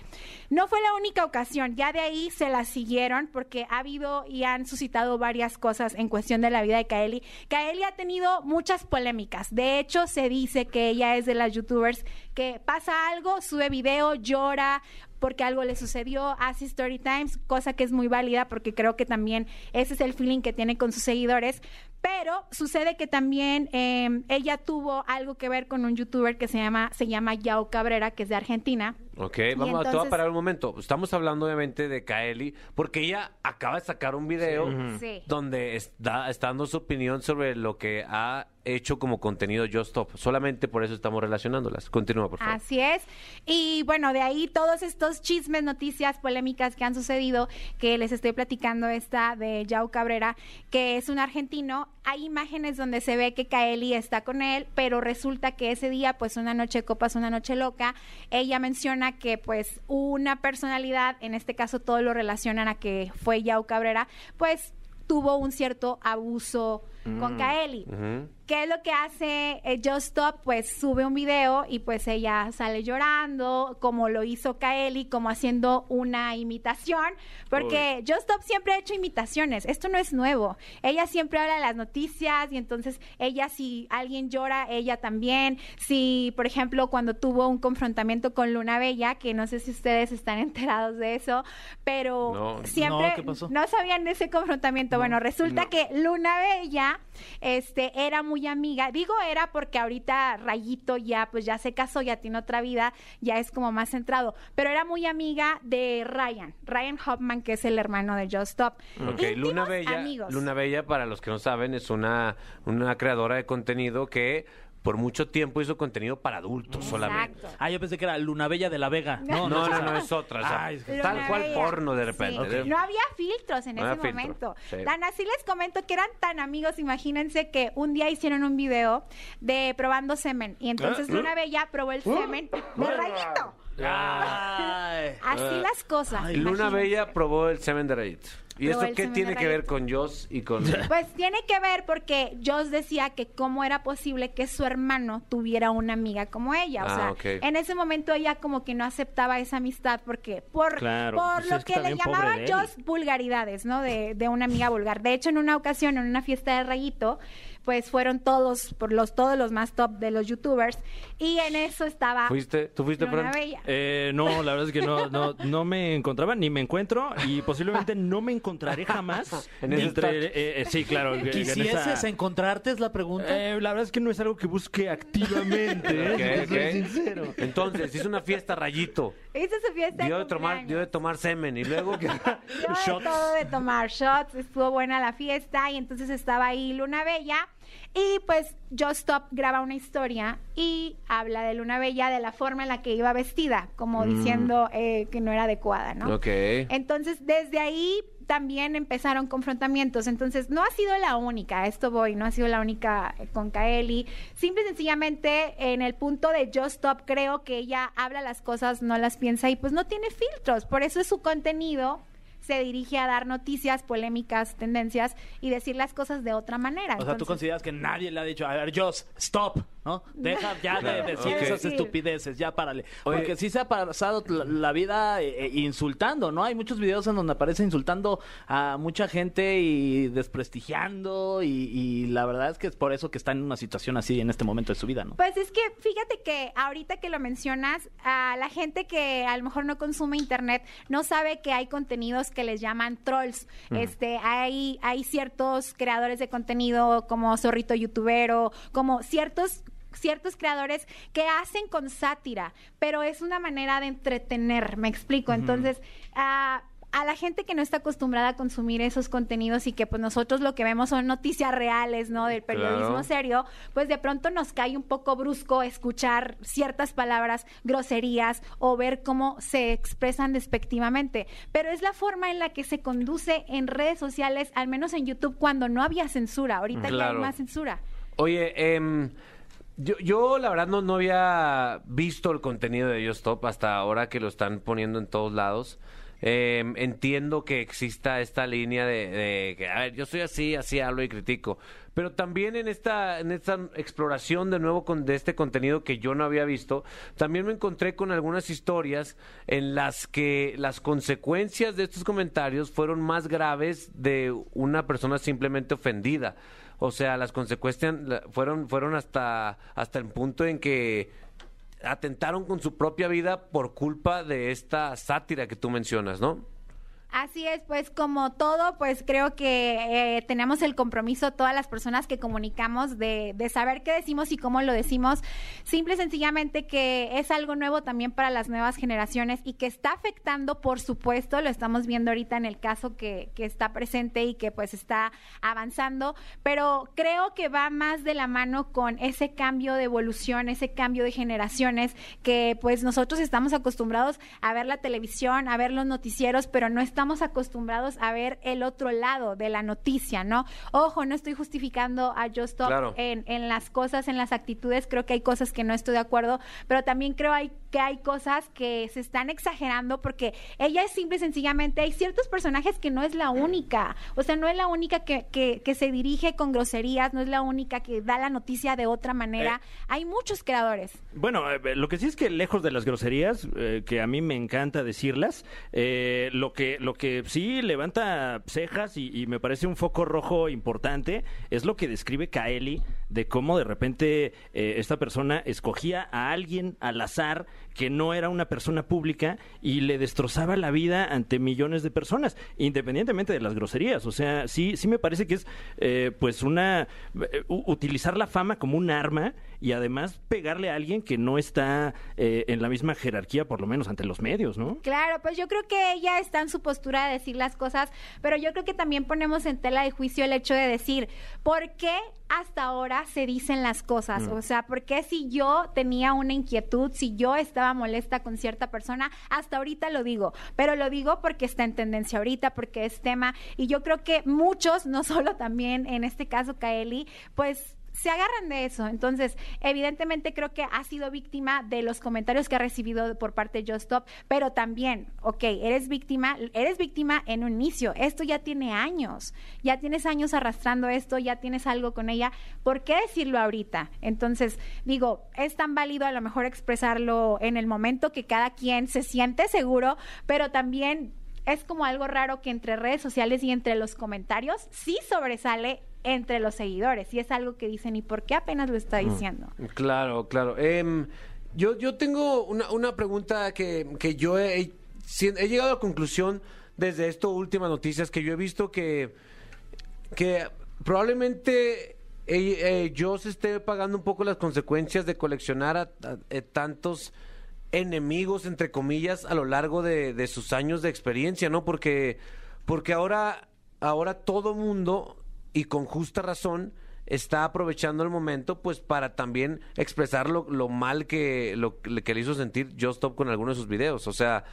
[SPEAKER 8] No fue la única ocasión, ya de ahí se la siguieron porque ha habido y han suscitado varias cosas en cuestión de la vida de Kaeli. Kaeli ha tenido muchas polémicas. De hecho, se dice que ella es de las youtubers que pasa algo, sube video, llora porque algo le sucedió, hace story times, cosa que es muy válida porque creo que también ese es el feeling que tiene con sus seguidores. Pero sucede que también eh, ella tuvo algo que ver con un youtuber que se llama, se llama Yao Cabrera, que es de Argentina.
[SPEAKER 2] Ok, vamos a, te voy a parar un momento. Estamos hablando obviamente de Kaeli, porque ella acaba de sacar un video
[SPEAKER 8] Sí.
[SPEAKER 2] donde está, está dando su opinión sobre lo que ha hecho como contenido Just Stop. Solamente por eso estamos relacionándolas. Continúa, por favor.
[SPEAKER 8] Así es. Y bueno, de ahí todos estos chismes, noticias, polémicas que han sucedido, que les estoy platicando esta de Yao Cabrera, que es un argentino. Hay imágenes donde se ve que Kaeli está con él, pero resulta que ese día, pues una noche de copas, una noche loca, ella menciona que pues una personalidad, en este caso todo lo relacionan a que fue Yao Cabrera, pues tuvo un cierto abuso con Kaeli.
[SPEAKER 2] Ujú.
[SPEAKER 8] ¿Qué es lo que hace eh, Just Stop? Pues sube un video y pues ella sale llorando, como lo hizo Kaeli, como haciendo una imitación, porque Just Stop siempre ha hecho imitaciones, esto no es nuevo. Ella siempre habla de las noticias y entonces ella si alguien llora, ella también. Si, por ejemplo, cuando tuvo un confrontamiento con Luna Bella, que no sé si ustedes están enterados de eso, pero
[SPEAKER 2] No.
[SPEAKER 8] siempre
[SPEAKER 4] No, ¿qué pasó?
[SPEAKER 8] no sabían de ese confrontamiento. bueno, resulta que Luna Bella este era muy amiga. Digo era porque ahorita Rayito ya pues ya se casó, ya tiene otra vida, ya es como más centrado, pero era muy amiga de Ryan, Ryan Hoffman que es el hermano de Just Stop.
[SPEAKER 2] Ok,
[SPEAKER 8] Íntimos
[SPEAKER 2] Luna Bella,
[SPEAKER 8] amigos.
[SPEAKER 2] Luna Bella, para los que no saben, es una, una creadora de contenido que por mucho tiempo hizo contenido para adultos solamente.
[SPEAKER 8] Exacto.
[SPEAKER 4] Ah, yo pensé que era Luna Bella de la Vega. No,
[SPEAKER 2] No, no, no, es otra. o sea,
[SPEAKER 4] Ay, es que-
[SPEAKER 2] tal cual
[SPEAKER 8] Bella.
[SPEAKER 2] porno de repente.
[SPEAKER 8] Sí.
[SPEAKER 2] ¿eh?
[SPEAKER 8] No había filtros en
[SPEAKER 2] No
[SPEAKER 8] ese momento.
[SPEAKER 2] sí.
[SPEAKER 8] Tan así les comento que eran tan amigos, imagínense que un día hicieron un video de probando semen y entonces
[SPEAKER 2] ¿Eh?
[SPEAKER 8] Luna Bella probó el semen de Rayito.
[SPEAKER 4] Ay.
[SPEAKER 8] Así las cosas.
[SPEAKER 2] Y Luna. Bella probó el semen de Rayito. ¿Y eso qué tiene que ver con Joss y con...
[SPEAKER 8] Pues tiene que ver porque Joss decía que cómo era posible que su hermano tuviera una amiga como ella. O
[SPEAKER 2] Ah,
[SPEAKER 8] sea, en ese momento ella como que no aceptaba esa amistad porque por,
[SPEAKER 3] Claro,
[SPEAKER 8] por
[SPEAKER 3] pues
[SPEAKER 8] lo
[SPEAKER 3] es que
[SPEAKER 8] le
[SPEAKER 3] él.
[SPEAKER 8] Joss vulgaridades, ¿no? De, de una amiga vulgar. De hecho, en una ocasión, en una fiesta de rayito, pues fueron todos, por los, todos los más top de los youtubers y en eso estaba
[SPEAKER 2] ¿Fuiste? ¿Tú fuiste,
[SPEAKER 8] Luna? Bella.
[SPEAKER 3] Eh, no, la verdad es que no, no, no me encontraba ni me encuentro y posiblemente no me encontraré jamás.
[SPEAKER 2] En ese
[SPEAKER 3] entre- eh, eh, sí, claro. en
[SPEAKER 4] ¿Quisieses
[SPEAKER 3] esa-
[SPEAKER 4] encontrarte es la pregunta?
[SPEAKER 3] Eh, la verdad es que no es algo que busque activamente. ¿eh?
[SPEAKER 2] Ok,
[SPEAKER 3] Si te soy
[SPEAKER 2] ok.
[SPEAKER 3] sincero.
[SPEAKER 2] Entonces, hizo una fiesta Rayito.
[SPEAKER 8] Hizo su fiesta
[SPEAKER 2] Dio
[SPEAKER 8] de
[SPEAKER 2] de tomar, dio de tomar semen y luego que...
[SPEAKER 8] Dio de
[SPEAKER 3] Shots.
[SPEAKER 8] todo de tomar shots, estuvo buena la fiesta y entonces estaba ahí Luna Bella y pues Just Stop graba una historia y habla de Luna Bella de la forma en la que iba vestida, como diciendo eh, que no era adecuada, ¿no?
[SPEAKER 2] Ok.
[SPEAKER 8] Entonces desde ahí también empezaron confrontamientos, entonces no ha sido la única, esto voy, no ha sido la única eh, con Kaeli, simple y sencillamente en el punto de Just Stop creo que ella habla las cosas, no las piensa y pues no tiene filtros, por eso es su contenido se dirige a dar noticias, polémicas, tendencias y decir las cosas de otra manera.
[SPEAKER 4] O sea, tú
[SPEAKER 8] Entonces,
[SPEAKER 4] consideras que nadie le ha dicho, a ver, Joss, stop, ¿no? Deja ya
[SPEAKER 2] Claro,
[SPEAKER 4] de decir esas estupideces, ya párale.
[SPEAKER 2] Oye.
[SPEAKER 4] Porque sí se ha pasado la, la vida eh, eh, insultando, ¿no? Hay muchos videos en donde aparece insultando a mucha gente y desprestigiando y, y la verdad es que es por eso que está en una situación así en este momento de su vida, ¿no?
[SPEAKER 8] Pues es que fíjate que ahorita que lo mencionas, a la gente que a lo mejor no consume internet no sabe que hay contenidos que les llaman trolls. Este, hay hay ciertos creadores de contenido como Zorrito Youtubero, como ciertos ciertos creadores que hacen con sátira, pero es una manera de entretener, me explico. Entonces, a la gente que no está acostumbrada a consumir esos contenidos y que pues nosotros lo que vemos son noticias reales, ¿no? Del periodismo
[SPEAKER 2] Claro.
[SPEAKER 8] serio, pues de pronto nos cae un poco brusco escuchar ciertas palabras, groserías o ver cómo se expresan despectivamente. Pero es la forma en la que se conduce en redes sociales, al menos en YouTube, cuando no había censura. Ahorita ya hay más censura.
[SPEAKER 2] Oye, em, yo, yo la verdad no, no había visto el contenido de Yo Stop hasta ahora que lo están poniendo en todos lados. Em, entiendo que exista esta línea de, de que, a ver, yo soy así, así hablo y critico. Pero también en esta, en esta exploración de nuevo con, de este contenido que yo no había visto, también me encontré con algunas historias en las que las consecuencias de estos comentarios fueron más graves de una persona simplemente ofendida. O sea, las consecuencias fueron, fueron hasta, hasta el punto en que atentaron con su propia vida por culpa de esta sátira que tú mencionas, ¿no?
[SPEAKER 8] Así es, pues como todo, pues creo que eh, tenemos el compromiso todas las personas que comunicamos de, saber qué decimos y cómo lo decimos. Simple y sencillamente que es algo nuevo también para las nuevas generaciones y que está afectando, por supuesto, lo estamos viendo ahorita en el caso que, que está presente y que pues está avanzando, pero creo que va más de la mano con ese cambio de evolución, ese cambio de generaciones que pues nosotros estamos acostumbrados a ver la televisión, a ver los noticieros, pero no estamos acostumbrados a ver el otro lado de la noticia, ¿no? Ojo, no estoy justificando a Just Stop
[SPEAKER 2] Claro.
[SPEAKER 8] en, en las cosas, en las actitudes, creo que hay cosas que no estoy de acuerdo, pero también creo hay que hay cosas que se están exagerando porque ella es simple y sencillamente, hay ciertos personajes que no es la única, o sea, no es la única que, que, que se dirige con groserías, no es la única que da la noticia de otra manera, hay muchos creadores.
[SPEAKER 3] Bueno, eh, lo que sí es que lejos de las groserías, eh, que a mí me encanta decirlas, eh, lo que lo que sí levanta cejas y, y me parece un foco rojo importante es lo que describe Kaeli de cómo de repente eh, esta persona escogía a alguien al azar que no era una persona pública y le destrozaba la vida ante millones de personas, independientemente de las groserías. O sea, sí, sí me parece que es eh, pues una eh, utilizar la fama como un arma y además pegarle a alguien que no está eh, en la misma jerarquía, por lo menos ante los medios, ¿no?
[SPEAKER 8] Claro, pues yo creo que ella está en su postura de decir las cosas, pero yo creo que también ponemos en tela de juicio el hecho de decir, ¿por qué hasta ahora se dicen las cosas? O sea, ¿por qué si yo tenía una inquietud, si yo estaba molesta con cierta persona, hasta ahorita lo digo? Pero lo digo porque está en tendencia ahorita, porque es tema, y yo creo que muchos, no solo también en este caso Kaeli, pues se agarran de eso. Entonces, evidentemente creo que ha sido víctima de los comentarios que ha recibido por parte de Just Stop, pero también, ok, eres víctima, eres víctima en un inicio. Esto ya tiene años, ya tienes años arrastrando esto, ya tienes algo con ella. ¿Por qué decirlo ahorita? Entonces, digo, es tan válido a lo mejor expresarlo en el momento que cada quien se siente seguro, pero también es como algo raro que entre redes sociales y entre los comentarios sí sobresale entre los seguidores y es algo que dicen y por qué apenas lo está diciendo.
[SPEAKER 2] Claro, claro. Em, yo, yo tengo una, una pregunta que, que yo he, llegado a la conclusión desde estas últimas noticias que yo he visto que, que probablemente eh, eh, yo se esté pagando un poco las consecuencias de coleccionar a, a- eh, tantos enemigos, entre comillas, a lo largo de, de sus años de experiencia, ¿no? Porque, porque ahora, ahora todo mundo, y con justa razón, está aprovechando el momento pues para también expresar lo, lo mal que, lo, que le hizo sentir Just Stop con algunos de sus videos. O sea,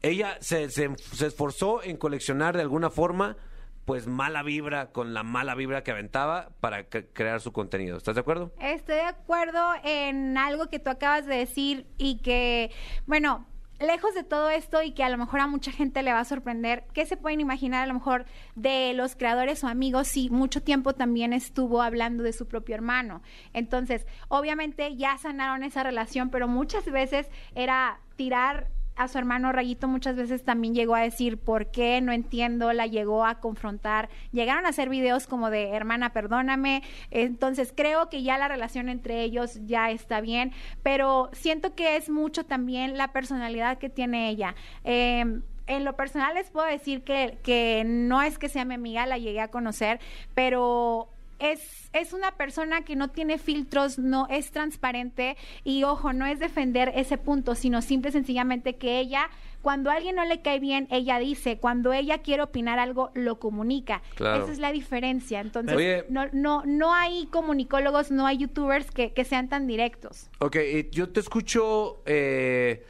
[SPEAKER 2] ella se, se, se esforzó en coleccionar de alguna forma pues mala vibra con la mala vibra que aventaba para crear su contenido. ¿Estás de acuerdo?
[SPEAKER 8] Estoy de acuerdo en algo que tú acabas de decir y que, bueno, lejos de todo esto y que a lo mejor a mucha gente le va a sorprender, ¿qué se pueden imaginar a lo mejor de los creadores o amigos si mucho tiempo también estuvo hablando de su propio hermano? Entonces, obviamente ya sanaron esa relación, pero muchas veces era tirar a su hermano Rayito muchas veces también llegó a decir por qué no entiendo, la llegó a confrontar, llegaron a hacer videos como de hermana, perdóname, entonces creo que ya la relación entre ellos ya está bien, pero siento que es mucho también la personalidad que tiene ella. Eh, en lo personal les puedo decir que, que no es que sea mi amiga, la llegué a conocer, pero es, es una persona que no tiene filtros, no es transparente y ojo, no es defender ese punto, sino simple y sencillamente que ella, cuando a alguien no le cae bien, ella dice, cuando ella quiere opinar algo, lo comunica.
[SPEAKER 2] Claro.
[SPEAKER 8] Esa es la diferencia. Entonces,
[SPEAKER 2] Oye.
[SPEAKER 8] no, no, no hay comunicólogos, no hay youtubers que, que sean tan directos.
[SPEAKER 2] Ok, y yo te escucho eh,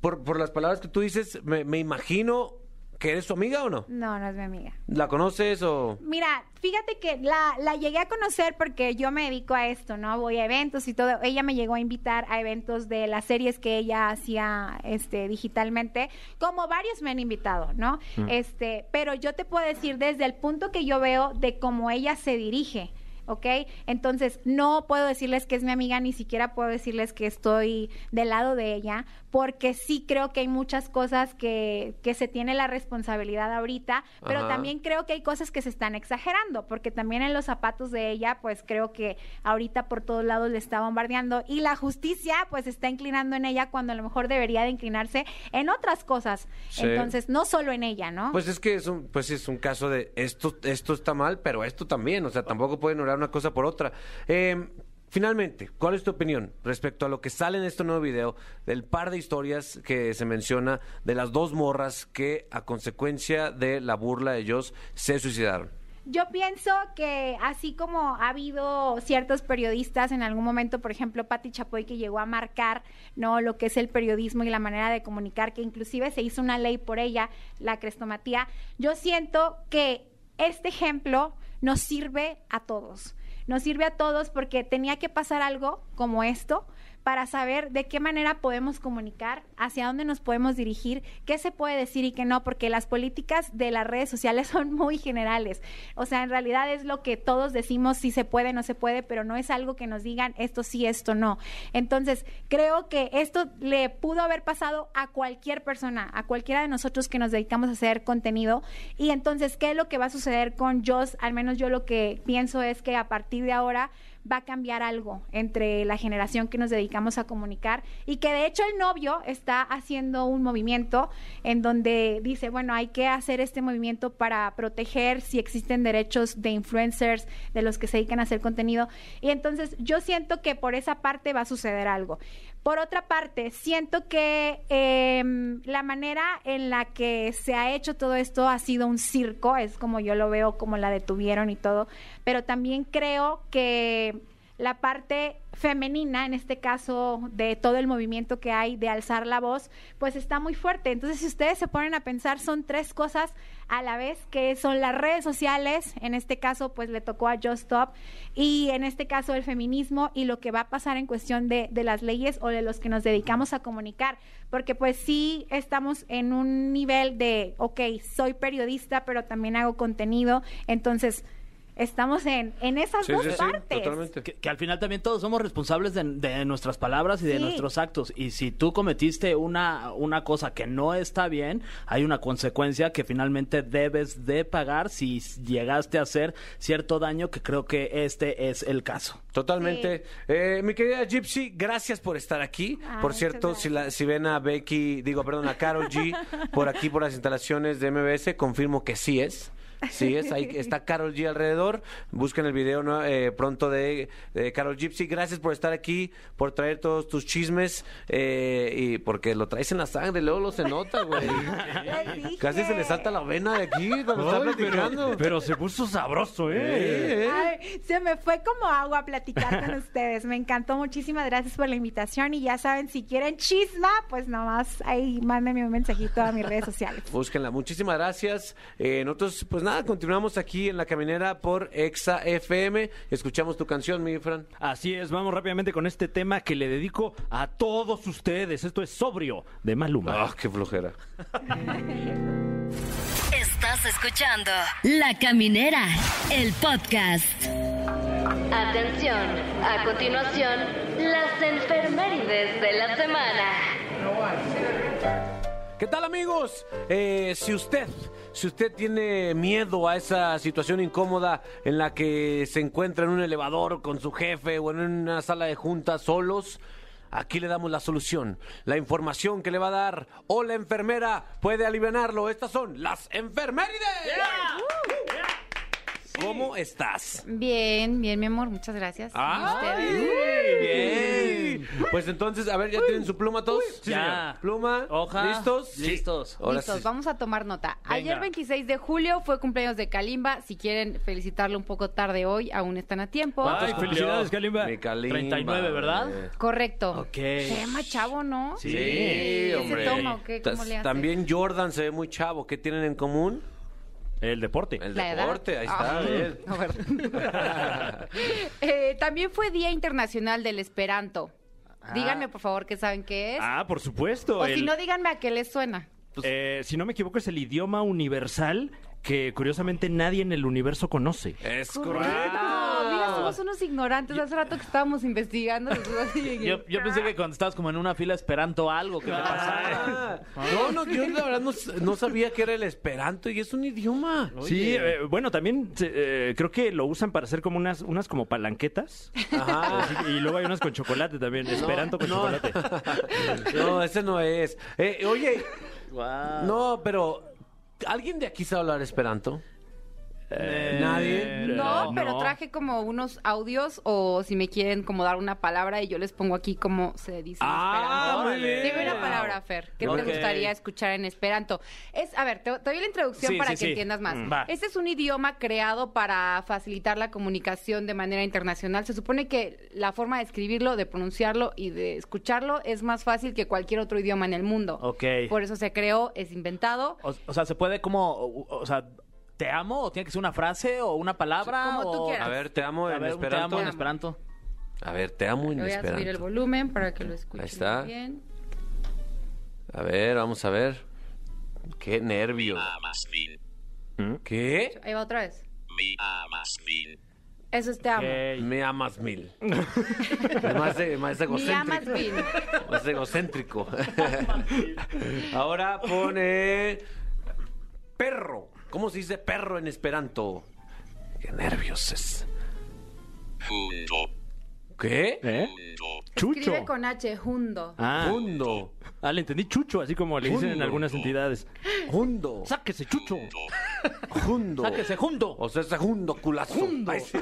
[SPEAKER 2] por, por las palabras que tú dices, me, me imagino que eres su amiga o no.
[SPEAKER 8] No, no es mi amiga.
[SPEAKER 2] ¿La conoces o...?
[SPEAKER 8] Mira, fíjate que la, la llegué a conocer porque yo me dedico a esto, ¿no? Voy a eventos y todo. Ella me llegó a invitar a eventos de las series que ella hacía este, digitalmente, como varios me han invitado, ¿no? Este, pero yo te puedo decir desde el punto que yo veo de cómo ella se dirige. ¿Ok? Entonces, no puedo decirles que es mi amiga, ni siquiera puedo decirles que estoy del lado de ella, porque sí creo que hay muchas cosas que, que se tiene la responsabilidad ahorita, pero
[SPEAKER 2] Ajá.
[SPEAKER 8] también creo que hay cosas que se están exagerando, porque también en los zapatos de ella, pues creo que ahorita por todos lados le está bombardeando y la justicia pues está inclinando en ella cuando a lo mejor debería de inclinarse en otras cosas.
[SPEAKER 2] Sí.
[SPEAKER 8] Entonces, no solo en ella, ¿no?
[SPEAKER 2] Pues es que es un, pues es un caso de esto, esto está mal, pero esto también, o sea, tampoco pueden ignorar una cosa por otra. Eh, finalmente, ¿cuál es tu opinión respecto a lo que sale en este nuevo video del par de historias que se menciona de las dos morras que a consecuencia de la burla de ellos se suicidaron?
[SPEAKER 8] Yo pienso que así como ha habido ciertos periodistas en algún momento, por ejemplo, Patti Chapoy que llegó a marcar no lo que es el periodismo y la manera de comunicar, que inclusive se hizo una ley por ella, la crestomatía, yo siento que este ejemplo nos sirve a todos. Nos sirve a todos porque tenía que pasar algo como esto para saber de qué manera podemos comunicar, hacia dónde nos podemos dirigir, qué se puede decir y qué no, porque las políticas de las redes sociales son muy generales. O sea, en realidad es lo que todos decimos si se puede, no se puede, pero no es algo que nos digan esto sí, esto no. Entonces, creo que esto le pudo haber pasado a cualquier persona, a cualquiera de nosotros que nos dedicamos a hacer contenido. Y entonces, ¿qué es lo que va a suceder con Joss? Al menos yo lo que pienso es que a partir de ahora va a cambiar algo entre la generación que nos dedicamos a comunicar y que de hecho el novio está haciendo un movimiento en donde dice, bueno, hay que hacer este movimiento para proteger si existen derechos de influencers, de los que se dedican a hacer contenido. Y entonces yo siento que por esa parte va a suceder algo. Por otra parte, siento que em, la manera en la que se ha hecho todo esto ha sido un circo, es como yo lo veo, como la detuvieron y todo, pero también creo que la parte femenina, en este caso de todo el movimiento que hay de alzar la voz, pues está muy fuerte. Entonces, si ustedes se ponen a pensar, son tres cosas a la vez, que son las redes sociales, en este caso, pues le tocó a Just Stop, y en este caso el feminismo y lo que va a pasar en cuestión de, de las leyes o de los que nos dedicamos a comunicar, porque pues sí estamos en un nivel de, ok, soy periodista, pero también hago contenido, entonces estamos en, en esas
[SPEAKER 2] Sí,
[SPEAKER 8] dos
[SPEAKER 2] sí, sí,
[SPEAKER 8] partes.
[SPEAKER 2] totalmente.
[SPEAKER 4] Que, que al final también todos somos responsables de, de nuestras palabras y de
[SPEAKER 8] Sí.
[SPEAKER 4] nuestros actos. Y si tú cometiste una, una cosa que no está bien, hay una consecuencia que finalmente debes de pagar si llegaste a hacer cierto daño, que creo que este es el caso.
[SPEAKER 2] Totalmente. Eh, mi querida Gypsy, gracias por estar aquí.
[SPEAKER 8] Ah,
[SPEAKER 2] por cierto, si, la- si ven a Becky, digo, perdón, a Carol G por aquí, por las instalaciones de MBS, confirmo que sí es. Sí es, ahí está Carol G alrededor. Busquen el video ¿no? Eh, pronto de, de Carol Gypsy. Gracias por estar aquí, por traer todos tus chismes eh, y porque lo traes en la sangre, luego lo se nota, güey. Casi se le salta la vena de aquí cuando está
[SPEAKER 3] Ay,
[SPEAKER 2] platicando.
[SPEAKER 3] pero, pero se puso sabroso, ¿eh?
[SPEAKER 2] Eh, eh.
[SPEAKER 8] Ay, se me fue como agua platicar con ustedes. Me encantó. Muchísimas gracias por la invitación. Y ya saben, si quieren chisma, pues nomás ahí mándenme un mensajito a mis redes sociales.
[SPEAKER 2] Búsquenla. Muchísimas gracias. Eh, nosotros, pues nada, continuamos aquí en la caminera por Exa FM. Escuchamos tu canción, mi Fran.
[SPEAKER 3] Así es, vamos rápidamente con este tema que le dedico a todos ustedes. Esto es Sobrio de Maluma.
[SPEAKER 2] Ah, qué flojera.
[SPEAKER 5] Estás escuchando La Caminera, el podcast. Atención, a continuación, las enfermerides de la semana.
[SPEAKER 2] ¿Qué tal, amigos? Eh, si usted, si usted tiene miedo a esa situación incómoda en la que se encuentra en un elevador con su jefe o en una sala de juntas solos, aquí le damos la solución. La información que le va a dar o la enfermera puede aliviarlo. Estas son las enfermerides. ¿Cómo estás?
[SPEAKER 9] Bien, bien, mi amor, muchas gracias. ¿Y ustedes?
[SPEAKER 2] Bien. Pues entonces, a ver, ¿ya tienen su pluma todos?
[SPEAKER 4] Ya.
[SPEAKER 2] Pluma.
[SPEAKER 4] Hoja.
[SPEAKER 2] ¿Listos?
[SPEAKER 4] Listos.
[SPEAKER 2] Ahora
[SPEAKER 9] Listos,
[SPEAKER 2] sí.
[SPEAKER 9] vamos a tomar nota.
[SPEAKER 4] Venga.
[SPEAKER 9] Ayer 26 de julio fue cumpleaños de Kalimba. Si quieren felicitarlo un poco tarde hoy, aún están a tiempo.
[SPEAKER 4] ¿Cuántos
[SPEAKER 3] Ay,
[SPEAKER 4] cumplió?
[SPEAKER 3] felicidades, Kalimba.
[SPEAKER 2] Mi Kalimba,
[SPEAKER 4] 39, ¿verdad?
[SPEAKER 9] Correcto.
[SPEAKER 4] Ok.
[SPEAKER 9] Se llama chavo, ¿no?
[SPEAKER 2] Sí,
[SPEAKER 9] ¿Qué
[SPEAKER 2] hombre.
[SPEAKER 9] se toma o qué? ¿Cómo
[SPEAKER 2] Tas-
[SPEAKER 9] le hace?
[SPEAKER 2] También Jordan se ve muy chavo. ¿Qué tienen en común?
[SPEAKER 3] El deporte.
[SPEAKER 2] El
[SPEAKER 9] La edad.
[SPEAKER 2] deporte, ahí está.
[SPEAKER 9] Ah, a ver. Eh, también fue Día Internacional del Esperanto. Díganme, por favor, qué saben qué es.
[SPEAKER 3] Ah, por supuesto.
[SPEAKER 9] o
[SPEAKER 3] el-
[SPEAKER 9] si no, díganme a qué les suena.
[SPEAKER 3] eh, si no me equivoco, es el idioma universal que curiosamente nadie en el universo conoce.
[SPEAKER 2] Es
[SPEAKER 9] Correcto. Somos unos ignorantes. Hace rato que estábamos investigando.
[SPEAKER 4] Yo, yo pensé que cuando estabas como en una fila esperando algo que te pasara.
[SPEAKER 2] Ah, no, no, yo la verdad no, no sabía que era el esperanto y es un idioma.
[SPEAKER 3] Sí, eh, bueno, también eh, creo que lo usan para hacer como unas, unas como palanquetas.
[SPEAKER 2] Ajá.
[SPEAKER 3] Que- y luego hay unas con chocolate también, esperanto con
[SPEAKER 2] no.
[SPEAKER 3] chocolate.
[SPEAKER 2] No, ese no es. Eh, oye, no, pero ¿alguien de aquí sabe hablar esperanto?
[SPEAKER 4] Eh,
[SPEAKER 2] Nadie.
[SPEAKER 9] No,
[SPEAKER 3] no.
[SPEAKER 9] pero traje como unos audios o si me quieren como dar una palabra y yo les pongo aquí cómo se dice en
[SPEAKER 2] Ah,
[SPEAKER 9] esperanto. Dime una palabra, Fer, que
[SPEAKER 4] Ok.
[SPEAKER 9] te gustaría escuchar en esperanto. Es, a ver, te, te doy la introducción
[SPEAKER 4] Sí,
[SPEAKER 9] para
[SPEAKER 4] sí,
[SPEAKER 9] que
[SPEAKER 4] sí.
[SPEAKER 9] entiendas más.
[SPEAKER 4] Mm, va.
[SPEAKER 9] Este es un idioma creado para facilitar la comunicación de manera internacional. Se supone que la forma de escribirlo, de pronunciarlo y de escucharlo es más fácil que cualquier otro idioma en el mundo.
[SPEAKER 4] Ok.
[SPEAKER 9] Por eso se creó, es inventado.
[SPEAKER 4] O, o sea, se puede como, o, o sea, ¿te amo? ¿O tiene que ser una frase o una palabra?
[SPEAKER 9] Como tú quieras.
[SPEAKER 2] A ver, te amo
[SPEAKER 4] A
[SPEAKER 2] en
[SPEAKER 4] ver, un te
[SPEAKER 2] esperanto.
[SPEAKER 4] amo en esperanto.
[SPEAKER 2] A ver, te amo en
[SPEAKER 9] Voy a subir el
[SPEAKER 2] Esperanto.
[SPEAKER 9] volumen para que lo escuchen
[SPEAKER 2] Ahí está.
[SPEAKER 9] bien.
[SPEAKER 2] A ver, vamos a ver. Qué nervio. ¿Qué?
[SPEAKER 9] Ahí va otra vez. Eso es te amo.
[SPEAKER 2] Me amas mil. Es más, eh, más
[SPEAKER 9] Me amas
[SPEAKER 2] egocéntrico.
[SPEAKER 9] bien.
[SPEAKER 2] Más egocéntrico. Ahora pone perro. ¿Cómo se dice perro en esperanto? Qué nervios es. ¿Qué?
[SPEAKER 3] ¿Eh? Chucho.
[SPEAKER 9] Escribe con H, Jundo.
[SPEAKER 3] Ah.
[SPEAKER 2] Hundo.
[SPEAKER 3] Ah, le entendí chucho, así como le dicen en
[SPEAKER 2] Jundo.
[SPEAKER 3] algunas entidades.
[SPEAKER 2] Hundo.
[SPEAKER 3] Sáquese, chucho.
[SPEAKER 2] Hundo.
[SPEAKER 4] Sáquese junto.
[SPEAKER 2] O sea, ese hundo culazo. Ay, sí.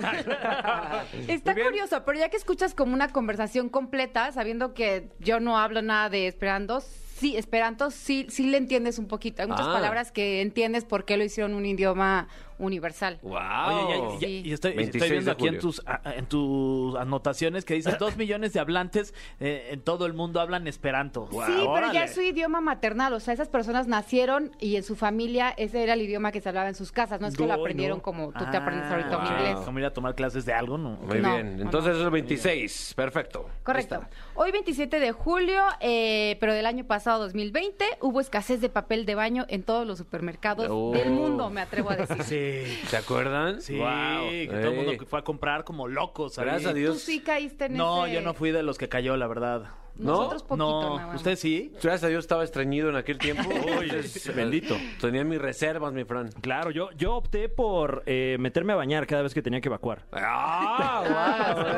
[SPEAKER 9] Está
[SPEAKER 2] Muy bien.
[SPEAKER 9] curioso, pero ya que escuchas como una conversación completa, sabiendo que yo no hablo nada de Esperanto, sí, Esperanto sí, sí le entiendes un poquito. Hay muchas
[SPEAKER 2] Ah.
[SPEAKER 9] palabras que entiendes por qué lo hicieron un idioma universal.
[SPEAKER 2] Wow.
[SPEAKER 4] Oye, ya- ya-
[SPEAKER 9] Sí.
[SPEAKER 4] y estoy,
[SPEAKER 2] 26
[SPEAKER 4] estoy viendo aquí en tus, a- a- en tus anotaciones que dicen dos millones de hablantes eh, en todo el mundo hablan esperanto.
[SPEAKER 9] Sí, pero ya es su idioma maternal, o sea, esas personas nacieron y en su familia ese era el idioma que se hablaba en sus casas, no es que lo aprendieron
[SPEAKER 3] no.
[SPEAKER 9] como tú te aprendes ahorita un
[SPEAKER 2] wow.
[SPEAKER 9] inglés.
[SPEAKER 4] Como ir a tomar clases de algo, ¿no?
[SPEAKER 2] Muy
[SPEAKER 9] No,
[SPEAKER 2] bien. Entonces
[SPEAKER 9] no.
[SPEAKER 2] es el 26. Perfecto.
[SPEAKER 9] Correcto. Hoy 27 de julio, eh, pero del año pasado 2020, hubo escasez de papel de baño en todos los supermercados
[SPEAKER 2] Oh.
[SPEAKER 9] del mundo, me atrevo a decir.
[SPEAKER 4] Sí.
[SPEAKER 2] ¿Se acuerdan?
[SPEAKER 4] Sí,
[SPEAKER 2] Wow.
[SPEAKER 4] que todo el mundo fue a comprar como locos. ahí.
[SPEAKER 2] Gracias a
[SPEAKER 9] Tú
[SPEAKER 2] Dios.
[SPEAKER 9] sí caíste en
[SPEAKER 4] No,
[SPEAKER 9] ese...
[SPEAKER 4] yo no fui de los que cayó, la verdad.
[SPEAKER 9] Nosotros poquito,
[SPEAKER 4] no,
[SPEAKER 9] nada más.
[SPEAKER 4] ¿usted sí?
[SPEAKER 2] Gracias a Dios estaba estreñido en aquel tiempo. Entonces,
[SPEAKER 3] bendito.
[SPEAKER 2] Tenía mis reservas, mi Fran.
[SPEAKER 3] Claro, yo, yo opté por eh, meterme a bañar cada vez que tenía que evacuar.
[SPEAKER 2] ¡Ah!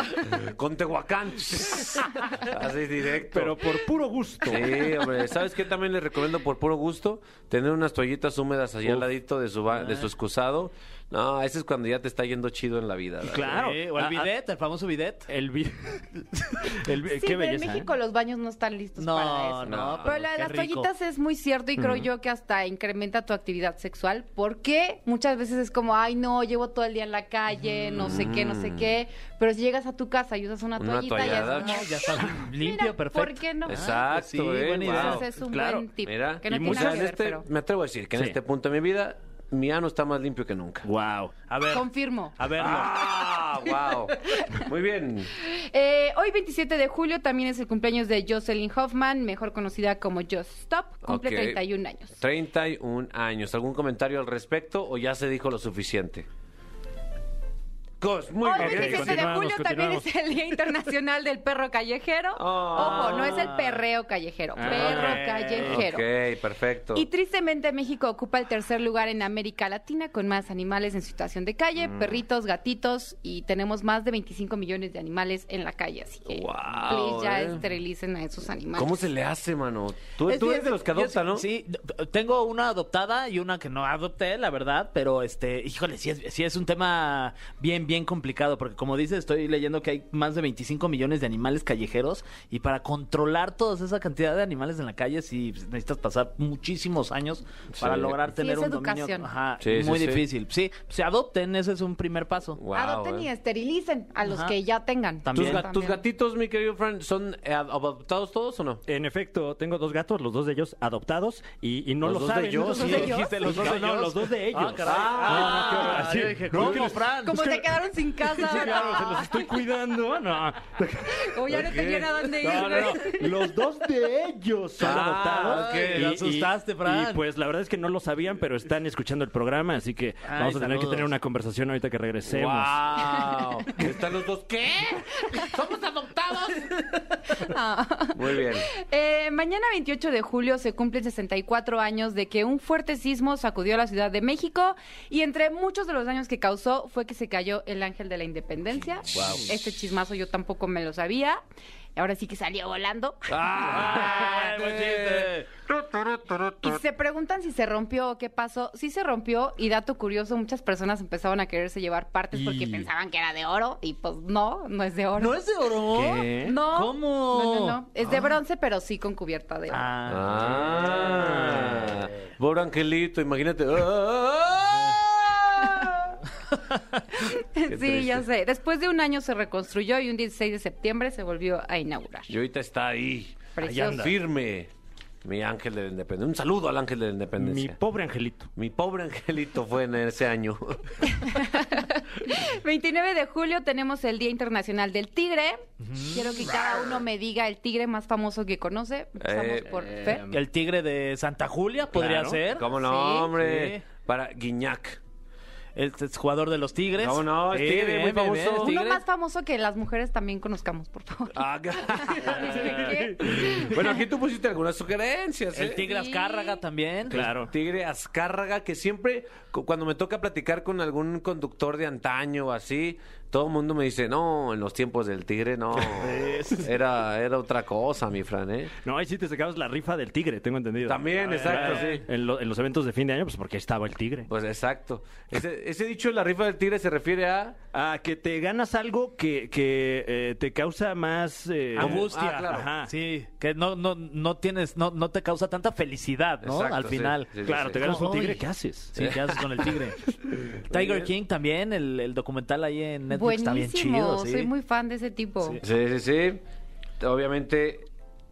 [SPEAKER 2] Wow, Con Tehuacán. Así directo.
[SPEAKER 3] Pero por puro gusto.
[SPEAKER 2] Sí, hombre. ¿Sabes qué también les recomiendo por puro gusto? Tener unas toallitas húmedas allá al ladito de su, ba- de su excusado. No, ese es cuando ya te está yendo chido en la vida. ¿verdad?
[SPEAKER 3] Claro.
[SPEAKER 4] Sí, o el
[SPEAKER 3] Ah, ah,
[SPEAKER 4] bidet, el famoso bidet.
[SPEAKER 3] El vi-
[SPEAKER 9] Sí,
[SPEAKER 3] Qué
[SPEAKER 9] pero
[SPEAKER 3] belleza.
[SPEAKER 9] en México
[SPEAKER 3] ¿eh?
[SPEAKER 9] los baños no están listos
[SPEAKER 4] No,
[SPEAKER 9] para eso.
[SPEAKER 4] no,
[SPEAKER 9] Pero la de las
[SPEAKER 4] rico.
[SPEAKER 9] toallitas es muy cierto y creo yo que hasta incrementa tu actividad sexual porque muchas veces es como, ay no, llevo todo el día en la calle, no sé qué, no sé qué, pero si llegas a tu casa y usas una
[SPEAKER 2] Una
[SPEAKER 9] toallita
[SPEAKER 2] toallada.
[SPEAKER 9] ya es
[SPEAKER 4] Ya está limpio,
[SPEAKER 9] mira,
[SPEAKER 4] perfecto.
[SPEAKER 9] ¿por qué no?
[SPEAKER 2] Exacto,
[SPEAKER 4] sí,
[SPEAKER 2] eh,
[SPEAKER 4] buena idea.
[SPEAKER 2] wow.
[SPEAKER 9] Es un
[SPEAKER 3] Claro,
[SPEAKER 9] buen tip
[SPEAKER 2] Mira,
[SPEAKER 9] que no
[SPEAKER 3] y
[SPEAKER 9] tiene
[SPEAKER 2] o sea,
[SPEAKER 9] nada
[SPEAKER 2] en
[SPEAKER 9] que ver,
[SPEAKER 2] este,
[SPEAKER 9] pero
[SPEAKER 2] me atrevo a decir que en
[SPEAKER 3] Sí.
[SPEAKER 2] este punto de mi vida, mi ano está más limpio que nunca.
[SPEAKER 3] Wow.
[SPEAKER 4] A ver,
[SPEAKER 9] confirmo.
[SPEAKER 4] a verlo.
[SPEAKER 2] ¡Ah! ¡Wow! Muy bien.
[SPEAKER 9] Eh, hoy 27 de julio también es el cumpleaños de Jocelyn Hoffman, mejor conocida como Just Stop, cumple
[SPEAKER 2] Ok.
[SPEAKER 9] 31 años.
[SPEAKER 2] 31 años. ¿Algún comentario al respecto o ya se dijo lo suficiente? Cos, muy
[SPEAKER 9] Hoy,
[SPEAKER 2] bien.
[SPEAKER 9] 27 de julio, también es el Día Internacional del Perro Callejero.
[SPEAKER 2] Ah.
[SPEAKER 9] Ojo, no es el perreo callejero,
[SPEAKER 3] Ah,
[SPEAKER 9] perro callejero.
[SPEAKER 2] Ok, perfecto.
[SPEAKER 9] Y tristemente México ocupa el tercer lugar en América Latina con más animales en situación de calle,
[SPEAKER 2] Mm.
[SPEAKER 9] perritos, gatitos y tenemos más de 25 millones de animales en la calle, así que
[SPEAKER 2] Wow,
[SPEAKER 9] please ya
[SPEAKER 2] eh.
[SPEAKER 9] esterilicen a esos animales.
[SPEAKER 2] ¿Cómo se le hace, mano? Tú,
[SPEAKER 4] Es
[SPEAKER 2] tú
[SPEAKER 4] que-
[SPEAKER 2] eres de los que
[SPEAKER 4] yo
[SPEAKER 2] adoptan,
[SPEAKER 4] sí-
[SPEAKER 2] ¿no?
[SPEAKER 4] Sí, tengo una adoptada y una que no adopté, la verdad, pero este, híjole, sí es, sí es un tema bien, bien complicado, porque como dices, estoy leyendo que hay más de 25 millones de animales callejeros y para controlar toda esa cantidad de animales en la calle, sí necesitas pasar muchísimos años para
[SPEAKER 2] Sí.
[SPEAKER 4] lograr
[SPEAKER 9] Sí,
[SPEAKER 4] tener
[SPEAKER 9] es
[SPEAKER 4] un
[SPEAKER 9] educación.
[SPEAKER 4] dominio. Ajá,
[SPEAKER 2] Sí, sí,
[SPEAKER 4] muy
[SPEAKER 2] sí.
[SPEAKER 4] difícil. Sí, se adopten, ese es un primer paso.
[SPEAKER 2] Wow,
[SPEAKER 9] Adopten
[SPEAKER 2] eh.
[SPEAKER 9] y esterilicen a los
[SPEAKER 4] Ajá.
[SPEAKER 9] que ya tengan.
[SPEAKER 4] También.
[SPEAKER 2] ¿Tus, ga- tus gatitos, mi querido Fran, son eh, adoptados todos o no?
[SPEAKER 3] En efecto, tengo dos gatos, los dos de ellos adoptados y, y no
[SPEAKER 2] ¿Los
[SPEAKER 3] lo
[SPEAKER 2] dos de
[SPEAKER 3] saben.
[SPEAKER 2] ellos?
[SPEAKER 3] ¿Los
[SPEAKER 2] ¿Los
[SPEAKER 3] dos
[SPEAKER 2] de
[SPEAKER 9] ellos?
[SPEAKER 3] Dijiste, los dos de
[SPEAKER 4] No,
[SPEAKER 3] ellos. los dos de ellos.
[SPEAKER 4] Ah, caray.
[SPEAKER 3] no, no, qué horror.
[SPEAKER 4] Ah,
[SPEAKER 3] Así,
[SPEAKER 4] yo dije,
[SPEAKER 3] no,
[SPEAKER 4] ¿cómo,
[SPEAKER 3] que les-
[SPEAKER 4] Fran?
[SPEAKER 9] Como se quedaron sin casa,
[SPEAKER 3] Sí, claro, se los estoy cuidando. No.
[SPEAKER 9] O ya no tenían a dónde ir.
[SPEAKER 3] No, no, no. Los dos de ellos son
[SPEAKER 2] Ah,
[SPEAKER 3] adoptados.
[SPEAKER 2] ok,
[SPEAKER 4] te asustaste, Fran.
[SPEAKER 3] Y pues la verdad es que no lo sabían, pero están escuchando el programa, así que
[SPEAKER 4] Ay,
[SPEAKER 3] vamos a tener que tener una conversación ahorita que regresemos.
[SPEAKER 2] ¡Wow! ¿Están los dos? ¿Qué? ¿Somos adoptados? Muy bien.
[SPEAKER 9] Eh, mañana 28 de julio se cumplen 64 años de que un fuerte sismo sacudió a la Ciudad de México y entre muchos de los daños que causó fue que se cayó el ángel de la independencia. Este chismazo yo tampoco me lo sabía. Ahora sí que salió volando.
[SPEAKER 2] ¡Ah!
[SPEAKER 9] Y se preguntan si se rompió o qué pasó. Sí se rompió y dato curioso, muchas personas empezaron a quererse llevar partes porque pensaban que era de oro y pues no, no es de oro.
[SPEAKER 4] ¿No es de oro?
[SPEAKER 3] ¿Qué?
[SPEAKER 9] No.
[SPEAKER 4] ¿Cómo?
[SPEAKER 9] No, no, no. Es de bronce, pero sí con cubierta de oro.
[SPEAKER 2] Ah, pobre angelito, imagínate. ¡Ah!
[SPEAKER 9] Sí, ya sé. Después de un año se reconstruyó y un 16 de septiembre se volvió a inaugurar.
[SPEAKER 2] Y ahorita está ahí,
[SPEAKER 9] Precioso.
[SPEAKER 2] firme, mi ángel de la independencia. Un saludo al ángel de la
[SPEAKER 3] Mi
[SPEAKER 2] independencia.
[SPEAKER 3] pobre angelito.
[SPEAKER 2] Mi pobre angelito fue en ese año.
[SPEAKER 9] 29 de julio tenemos el Día Internacional del Tigre. Quiero que cada uno me diga el tigre más famoso que conoce. Empezamos
[SPEAKER 2] Eh,
[SPEAKER 9] por
[SPEAKER 2] eh,
[SPEAKER 9] Fer.
[SPEAKER 4] El tigre de Santa Julia podría
[SPEAKER 3] Claro.
[SPEAKER 4] ser.
[SPEAKER 2] ¿Cómo no,
[SPEAKER 9] Sí,
[SPEAKER 2] hombre?
[SPEAKER 4] sí.
[SPEAKER 2] Para Guiñac.
[SPEAKER 4] Es jugador de los tigres.
[SPEAKER 2] ¿Cómo no? Es tigre,
[SPEAKER 4] bien,
[SPEAKER 2] muy
[SPEAKER 4] bien, bien,
[SPEAKER 2] famoso.
[SPEAKER 4] es
[SPEAKER 9] Uno
[SPEAKER 4] tigre.
[SPEAKER 9] más famoso que las mujeres también conozcamos, por favor.
[SPEAKER 2] Ah, bueno, aquí tú pusiste algunas sugerencias. ¿eh?
[SPEAKER 4] El tigre
[SPEAKER 9] Sí.
[SPEAKER 4] Azcárraga también.
[SPEAKER 3] Claro.
[SPEAKER 2] Tigre Azcárraga, que siempre, cu- cuando me toca platicar con algún conductor de antaño o así, todo el mundo me dice, no, en los tiempos del tigre, no. Era, era otra cosa, mi Fran, ¿eh?
[SPEAKER 3] No, ahí sí te sacabas la rifa del tigre, tengo entendido.
[SPEAKER 2] También, exacto, sí.
[SPEAKER 3] En, lo- en los eventos de fin de año, pues porque ahí estaba el tigre.
[SPEAKER 2] Pues exacto. Ese, ese dicho la rifa del tigre se refiere a...
[SPEAKER 3] A que te ganas algo que, que eh, te causa más... eh,
[SPEAKER 4] Angustia.
[SPEAKER 2] Ah, claro.
[SPEAKER 3] Ajá.
[SPEAKER 4] Sí, que no, no, no tienes, no, no te causa tanta felicidad, ¿no?
[SPEAKER 2] Exacto,
[SPEAKER 4] Al final.
[SPEAKER 2] Sí, sí,
[SPEAKER 3] Claro,
[SPEAKER 2] sí.
[SPEAKER 3] te ganas un tigre, ¿qué haces?
[SPEAKER 4] Sí, ¿qué haces con el tigre? Tiger King también, el, el documental ahí en Netflix está bien
[SPEAKER 9] Buenísimo,
[SPEAKER 4] chido, sí.
[SPEAKER 9] soy muy fan de ese tipo.
[SPEAKER 2] Sí, sí, sí. Obviamente,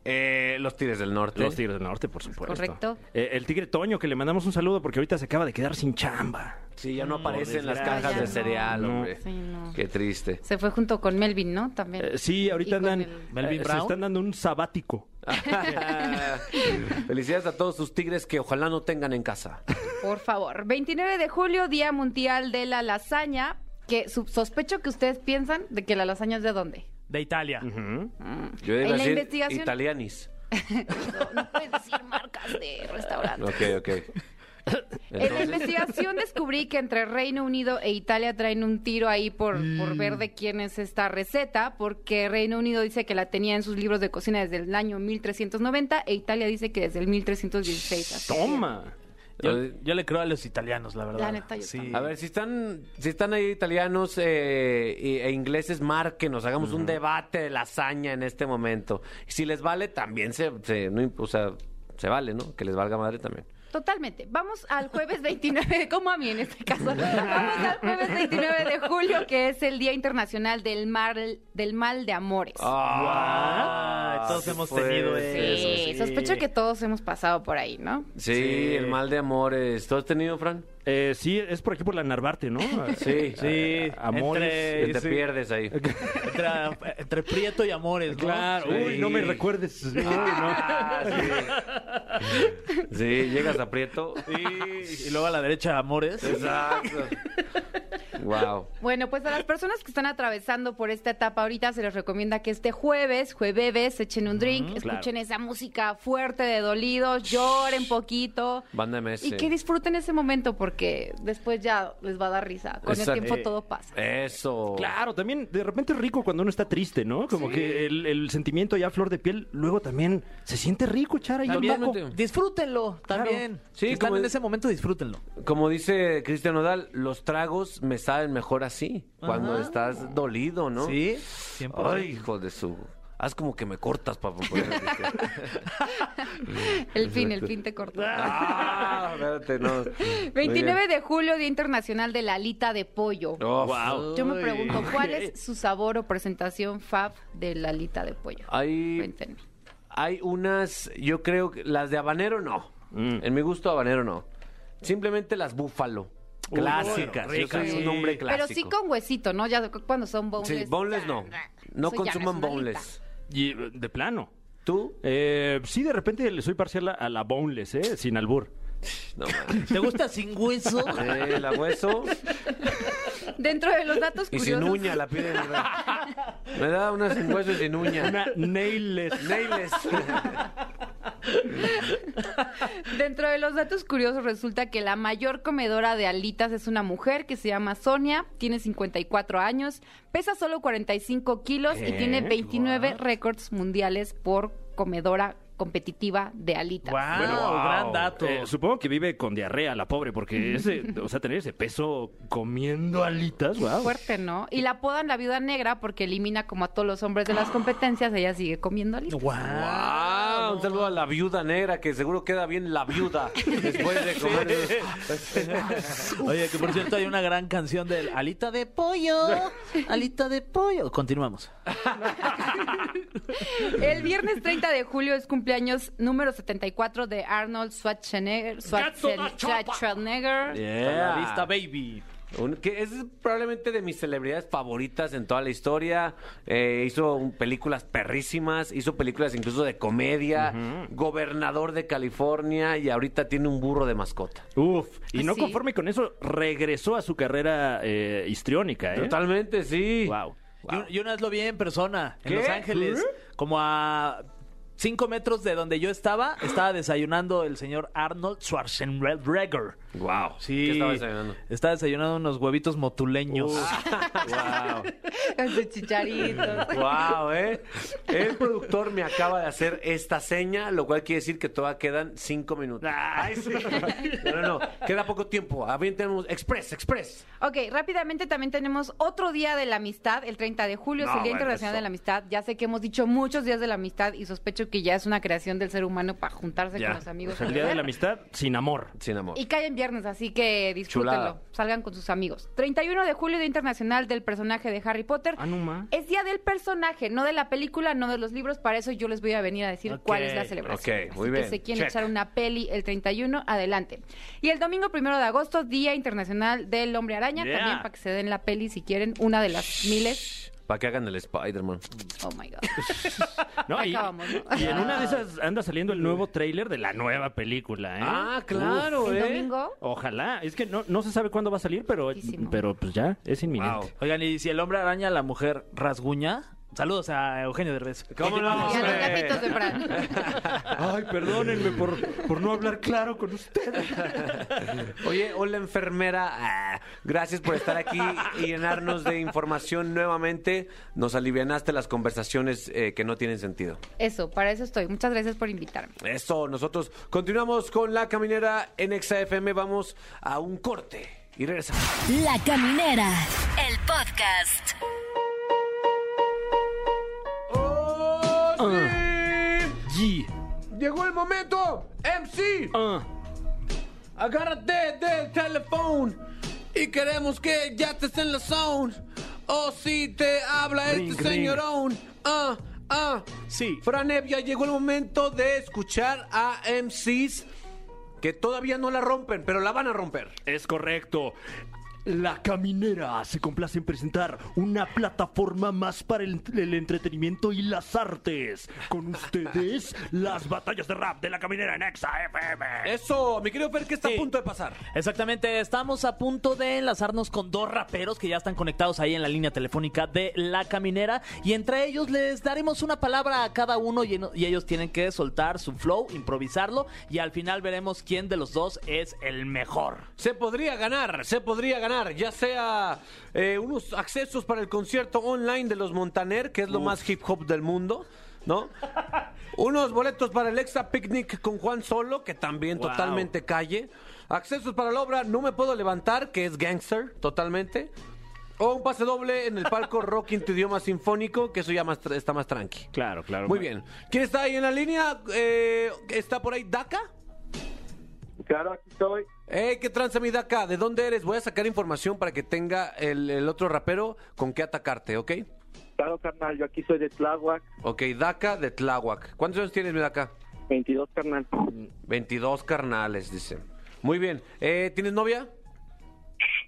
[SPEAKER 2] eh, los tigres del norte.
[SPEAKER 3] Los tigres del norte, por supuesto.
[SPEAKER 9] Correcto.
[SPEAKER 3] Eh, el tigre Toño, que le mandamos un saludo porque ahorita se acaba de quedar sin chamba.
[SPEAKER 2] Sí, ya no aparecen en las cajas de
[SPEAKER 9] no.
[SPEAKER 2] cereal,
[SPEAKER 3] No.
[SPEAKER 2] hombre.
[SPEAKER 9] Sí, no.
[SPEAKER 2] Qué triste.
[SPEAKER 9] Se fue junto con Melvin, ¿no? También.
[SPEAKER 3] Eh, sí, ahorita andan...
[SPEAKER 9] el-
[SPEAKER 4] Melvin
[SPEAKER 3] eh, se están dando un sabático.
[SPEAKER 2] Felicidades a todos sus tigres que ojalá no tengan en casa.
[SPEAKER 9] Por favor. 29 de julio, Día Mundial de la Lasaña. Que sospecho que ustedes piensan de que la lasaña es de dónde.
[SPEAKER 4] De Italia.
[SPEAKER 2] Yo iba
[SPEAKER 9] En
[SPEAKER 2] a
[SPEAKER 9] la
[SPEAKER 2] decir
[SPEAKER 9] investigación-
[SPEAKER 2] italianis.
[SPEAKER 9] No, no puedes decir marcas de restaurante.
[SPEAKER 2] Ok, ok.
[SPEAKER 9] En la investigación descubrí que entre Reino Unido e Italia traen un tiro ahí por, por ver de quién es esta receta, porque Reino Unido dice que la tenía en sus libros de cocina desde el año 1390 e Italia dice que desde el 1316. así que-
[SPEAKER 3] ¡Toma!
[SPEAKER 4] Yo, yo le creo a los italianos, la verdad.
[SPEAKER 9] La neta, yo
[SPEAKER 4] sí.
[SPEAKER 2] a ver, si están, si están ahí italianos eh, y- e ingleses, márquenos, hagamos un debate de lasaña en este momento. Y si les vale, también se, se, no, imp- o sea, se vale, ¿no? Que les valga madre también.
[SPEAKER 9] Totalmente. Vamos al jueves 29, como a mí en este caso. Vamos al jueves 29 de julio, que es el Día Internacional del Mal, del mal de Amores.
[SPEAKER 2] Ah,
[SPEAKER 4] todos
[SPEAKER 2] qué
[SPEAKER 4] hemos tenido eso.
[SPEAKER 9] sí, sospecho que todos hemos pasado por ahí, ¿no?
[SPEAKER 2] Sí, el mal de amores. ¿Tú has tenido, Fran?
[SPEAKER 3] Eh, sí, es por aquí por la Narvarte, ¿no?
[SPEAKER 2] Sí.
[SPEAKER 3] Sí, amores.
[SPEAKER 4] entre-
[SPEAKER 2] Que te
[SPEAKER 4] sí.
[SPEAKER 2] pierdes ahí.
[SPEAKER 4] Entre, entre Prieto y Amores, ¿no?
[SPEAKER 3] Claro,
[SPEAKER 2] Sí.
[SPEAKER 3] uy, no me recuerdes. Uy, no.
[SPEAKER 2] Ah, sí. Sí, llegas a Prieto.
[SPEAKER 4] Sí, y luego a la derecha Amores.
[SPEAKER 2] Exacto. Wow.
[SPEAKER 9] Bueno, pues a las personas que están atravesando por esta etapa ahorita se les recomienda que este jueves, jueves, echen un drink, escuchen esa música fuerte de dolidos, lloren poquito
[SPEAKER 2] Banda MS.
[SPEAKER 9] y que disfruten ese momento porque después ya les va a dar risa. Con
[SPEAKER 2] Exacto.
[SPEAKER 9] el tiempo todo pasa.
[SPEAKER 2] Eso.
[SPEAKER 3] Claro, también de repente es rico cuando uno está triste, ¿no? Como que el, el sentimiento ya a flor de piel, luego también se siente rico echar ahí un
[SPEAKER 2] También.
[SPEAKER 4] Disfrútenlo también.
[SPEAKER 2] Sí,
[SPEAKER 4] si están en ese momento, disfrútenlo.
[SPEAKER 2] Como dice Cristian Nodal, los tragos me saben mejor así, cuando estás dolido, ¿no?
[SPEAKER 4] Sí, siempre.
[SPEAKER 2] Ay, hijo de su... Haz como que me cortas para poder...
[SPEAKER 9] El fin, el fin te cortó.
[SPEAKER 2] ah, espérate, no.
[SPEAKER 9] 29 de julio, Día Internacional de la Alita de Pollo.
[SPEAKER 2] wow.
[SPEAKER 9] Yo me pregunto, ¿cuál es su sabor o presentación fab de la alita de pollo?
[SPEAKER 2] Hay,
[SPEAKER 9] Cuéntenme.
[SPEAKER 2] hay unas, yo creo que las de habanero no.
[SPEAKER 3] Mm.
[SPEAKER 2] En mi gusto habanero no. Simplemente las búfalo.
[SPEAKER 3] Uy,
[SPEAKER 2] Clásicas.
[SPEAKER 3] bueno,
[SPEAKER 2] yo soy
[SPEAKER 3] ricas,
[SPEAKER 2] un
[SPEAKER 3] sí.
[SPEAKER 2] hombre clásico.
[SPEAKER 9] Pero sí con huesito, ¿no? Ya cuando son boneless.
[SPEAKER 2] Sí, boneless no. No
[SPEAKER 9] Eso ya
[SPEAKER 2] consuman boneless.
[SPEAKER 3] Y de plano.
[SPEAKER 2] ¿Tú?
[SPEAKER 3] Eh, sí, de repente le soy parcial a, a la boneless, ¿eh? Sin albur.
[SPEAKER 2] No, man.
[SPEAKER 4] ¿Te gusta sin hueso?
[SPEAKER 2] Eh, la hueso
[SPEAKER 9] Dentro de los datos
[SPEAKER 2] y sin uña la piden. Me da una sin hueso y sin uña.
[SPEAKER 3] Una nailless.
[SPEAKER 2] Nailless.
[SPEAKER 9] Dentro de los datos curiosos resulta que la mayor comedora de alitas es una mujer que se llama Sonia, tiene 54 años, pesa solo 45 kilos y tiene 29 récords mundiales por comedora competitiva de alitas.
[SPEAKER 4] Wow,
[SPEAKER 3] Wow.
[SPEAKER 4] gran dato.
[SPEAKER 3] Eh, supongo que vive con diarrea la pobre, porque ese, o sea, tener ese peso comiendo alitas, wow.
[SPEAKER 9] Fuerte, ¿no? Y la apodan la viuda negra porque elimina como a todos los hombres de las competencias, ella sigue comiendo alitas.
[SPEAKER 4] Wow.
[SPEAKER 2] Ah, un saludo a la viuda negra, que seguro queda bien la viuda después de comer.
[SPEAKER 4] Oye, que por cierto hay una gran canción del Alita de pollo, Alita de pollo. Continuamos.
[SPEAKER 9] El viernes 30 de julio es cumpleaños número 74 de Arnold Schwarzenegger. Schwarzen- Schwarzenegger.
[SPEAKER 4] A la vista, baby.
[SPEAKER 2] Un- que es probablemente de mis celebridades favoritas en toda la historia. Eh, hizo un- películas perrísimas, hizo películas incluso de comedia, gobernador de California y ahorita tiene un burro de mascota.
[SPEAKER 3] Uf, y no
[SPEAKER 9] Sí.
[SPEAKER 3] conforme con eso, regresó a su carrera eh, histriónica, ¿eh?
[SPEAKER 2] Totalmente, sí.
[SPEAKER 3] Wow.
[SPEAKER 4] Y un- Y una vez lo vi en persona, en. Los Ángeles, como a cinco metros de donde yo estaba, estaba desayunando el señor Arnold Schwarzenegger.
[SPEAKER 2] Wow.
[SPEAKER 4] Sí.
[SPEAKER 2] ¿Qué estaba desayunando?
[SPEAKER 4] Estaba desayunando unos huevitos motuleños.
[SPEAKER 2] wow.
[SPEAKER 9] Con sus chicharitos.
[SPEAKER 2] Wow, ¿eh? El productor me acaba de hacer esta seña, lo cual quiere decir que todavía quedan cinco minutos.
[SPEAKER 3] Ay, sí.
[SPEAKER 2] No, no, no. Queda poco tiempo. Avientemos Express, Express.
[SPEAKER 9] Ok, rápidamente también tenemos otro día de la amistad, el 30 de julio, es
[SPEAKER 2] No,
[SPEAKER 9] el Día
[SPEAKER 2] bueno,
[SPEAKER 9] Internacional
[SPEAKER 2] eso.
[SPEAKER 9] de la Amistad. Ya sé que hemos dicho muchos días de la amistad y sospecho que ya es una creación del ser humano para juntarse
[SPEAKER 2] Ya.
[SPEAKER 9] con los amigos.
[SPEAKER 3] El día de la amistad sin amor.
[SPEAKER 2] Sin amor.
[SPEAKER 9] Y cae en viernes, así que disfrútenlo.
[SPEAKER 2] Chulada.
[SPEAKER 9] Salgan con sus amigos. 31 de julio, Día Internacional del Personaje de Harry Potter.
[SPEAKER 3] Ah, no ma.
[SPEAKER 9] Es día del personaje, no de la película, no de los libros. Para eso yo les voy a venir a decir cuál es la celebración.
[SPEAKER 2] ok, muy
[SPEAKER 9] Así
[SPEAKER 2] bien.
[SPEAKER 9] que si quieren
[SPEAKER 2] Check.
[SPEAKER 9] echar una peli el 31, adelante. Y el domingo primero de agosto, Día Internacional del Hombre Araña.
[SPEAKER 3] Yeah.
[SPEAKER 9] También para que se den la peli si quieren, una de las miles.
[SPEAKER 2] Para que hagan el Spider-Man.
[SPEAKER 9] Oh my God.
[SPEAKER 3] No, y,
[SPEAKER 9] Acabamos, ¿no?
[SPEAKER 3] y en una de esas anda saliendo el nuevo tráiler de la nueva película, ¿eh?
[SPEAKER 2] Ah, claro,
[SPEAKER 9] ¿El
[SPEAKER 2] ¿eh?
[SPEAKER 9] domingo?
[SPEAKER 3] Ojalá. Es que no, no se sabe cuándo va a salir, pero, pero pues ya, es inminente.
[SPEAKER 2] Wow.
[SPEAKER 4] Oigan, y si el hombre araña, la mujer rasguña. Saludos a Eugenio Derbez.
[SPEAKER 2] ¿Cómo no?
[SPEAKER 9] Y a los
[SPEAKER 2] hombre?
[SPEAKER 9] gatitos de Fran.
[SPEAKER 3] Ay, perdónenme por, por no hablar claro con usted.
[SPEAKER 2] Oye, hola enfermera, Ah, gracias por estar aquí y llenarnos de información nuevamente. Nos alivianaste las conversaciones eh, que no tienen sentido.
[SPEAKER 9] Eso, para eso estoy. Muchas gracias por invitarme.
[SPEAKER 2] Eso, nosotros continuamos con la caminera en XFM. Vamos a un corte y regresamos.
[SPEAKER 5] La Caminera, el podcast.
[SPEAKER 2] Llegó el momento, MC.
[SPEAKER 3] Ah.
[SPEAKER 2] Agárrate del teléfono y queremos que ya estés en la zone. O si te habla
[SPEAKER 3] Ring,
[SPEAKER 2] este
[SPEAKER 3] ring.
[SPEAKER 2] señorón. Ah, ah.
[SPEAKER 4] Sí.
[SPEAKER 2] Franevia, llegó el momento de escuchar a MCs que todavía no la rompen, pero la van a romper.
[SPEAKER 3] Es correcto. La Caminera se complace en presentar una plataforma más para el, el entretenimiento y las artes. Con ustedes, las batallas de rap de La Caminera en Exa FM.
[SPEAKER 2] Eso, mi querido Fer, ¿qué está
[SPEAKER 4] Sí.
[SPEAKER 2] a punto de pasar?
[SPEAKER 4] Exactamente, estamos a punto de enlazarnos con dos raperos que ya están conectados ahí en la línea telefónica de La Caminera y entre ellos les daremos una palabra a cada uno y, y ellos tienen que soltar su flow, improvisarlo y al final veremos quién de los dos es el mejor.
[SPEAKER 2] Se podría ganar, se podría ganar, ya sea eh, unos accesos para el concierto online de los Montaner, que es lo más hip hop del mundo, ¿no? unos boletos para el Extra Picnic con Juan Solo, que también
[SPEAKER 3] Wow.
[SPEAKER 2] totalmente calle. Accesos para la obra No Me Puedo Levantar, que es gangster, totalmente. O un pase doble en el palco Rock en tu idioma sinfónico, que eso ya más está más tranqui.
[SPEAKER 3] Claro, claro.
[SPEAKER 2] Muy bien. ¿Quién está ahí en la línea? Eh, ¿Está por ahí Daca?
[SPEAKER 6] Claro, aquí estoy.
[SPEAKER 2] ¡Ey, qué tranza mi Daca! ¿De dónde eres? Voy a sacar información para que tenga el, el otro rapero con qué atacarte, ¿ok?
[SPEAKER 6] Claro, carnal, yo aquí soy de Tláhuac,
[SPEAKER 2] Ok, Daca de Tláhuac. ¿Cuántos años tienes, mi Daca?
[SPEAKER 6] 22, carnal.
[SPEAKER 2] 22 carnales, dice. Muy bien. Eh, ¿Tienes novia?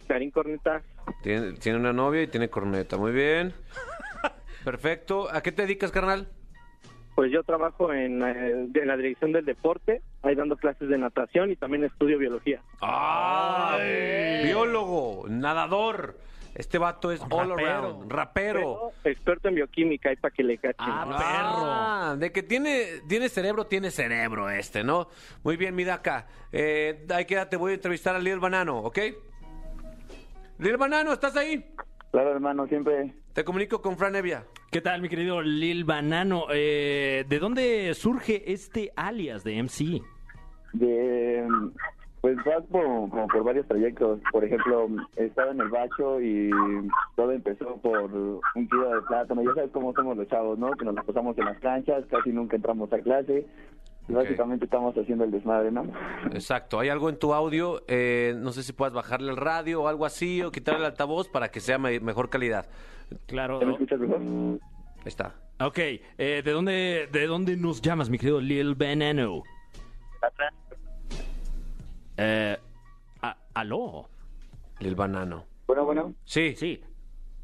[SPEAKER 6] Karim Corneta,
[SPEAKER 2] Tiene, tiene una novia y tiene corneta. Muy bien. Perfecto. ¿A qué te dedicas, carnal?
[SPEAKER 6] Pues yo trabajo en, eh, en la dirección del deporte, ahí dando clases de natación y también estudio biología.
[SPEAKER 2] ¡Ah! Biólogo, nadador. Este vato es all
[SPEAKER 4] Rapero.
[SPEAKER 2] around. Rapero.
[SPEAKER 6] Pero experto en bioquímica, ahí para que le cachen.
[SPEAKER 2] Ah, de que tiene, tiene cerebro, tiene cerebro este, ¿no? Muy bien, mi Daca. Eh, ahí quédate, voy a entrevistar a Lil Banano, ¿ok? Lil Banano, ¿estás ahí?
[SPEAKER 10] Claro, hermano, siempre
[SPEAKER 2] Te comunico con Fran Evia.
[SPEAKER 3] ¿Qué tal, mi querido Lil Banano? Eh, ¿De dónde surge este alias de MC?
[SPEAKER 10] de pues vas por, como por varios trayectos. Por ejemplo, estaba en el bacho y todo empezó por un kilo de plátano. Ya sabes cómo somos los chavos, ¿no? Que nos la pasamos en las canchas, casi nunca entramos a clase. Y básicamente estamos haciendo el desmadre, ¿no?
[SPEAKER 2] Exacto, hay algo en tu audio, eh, no sé si puedas bajarle el radio o algo así, o quitarle el altavoz para que sea me- mejor calidad.
[SPEAKER 3] Claro.
[SPEAKER 10] ¿Ya me escuchas mejor?
[SPEAKER 2] Ahí está.
[SPEAKER 3] Ok, eh, ¿de, dónde, ¿de dónde nos llamas, mi querido Lil Banano? Eh, a- ¿Aló?
[SPEAKER 2] Lil Banano.
[SPEAKER 10] Bueno, bueno,
[SPEAKER 2] Sí,
[SPEAKER 3] Sí.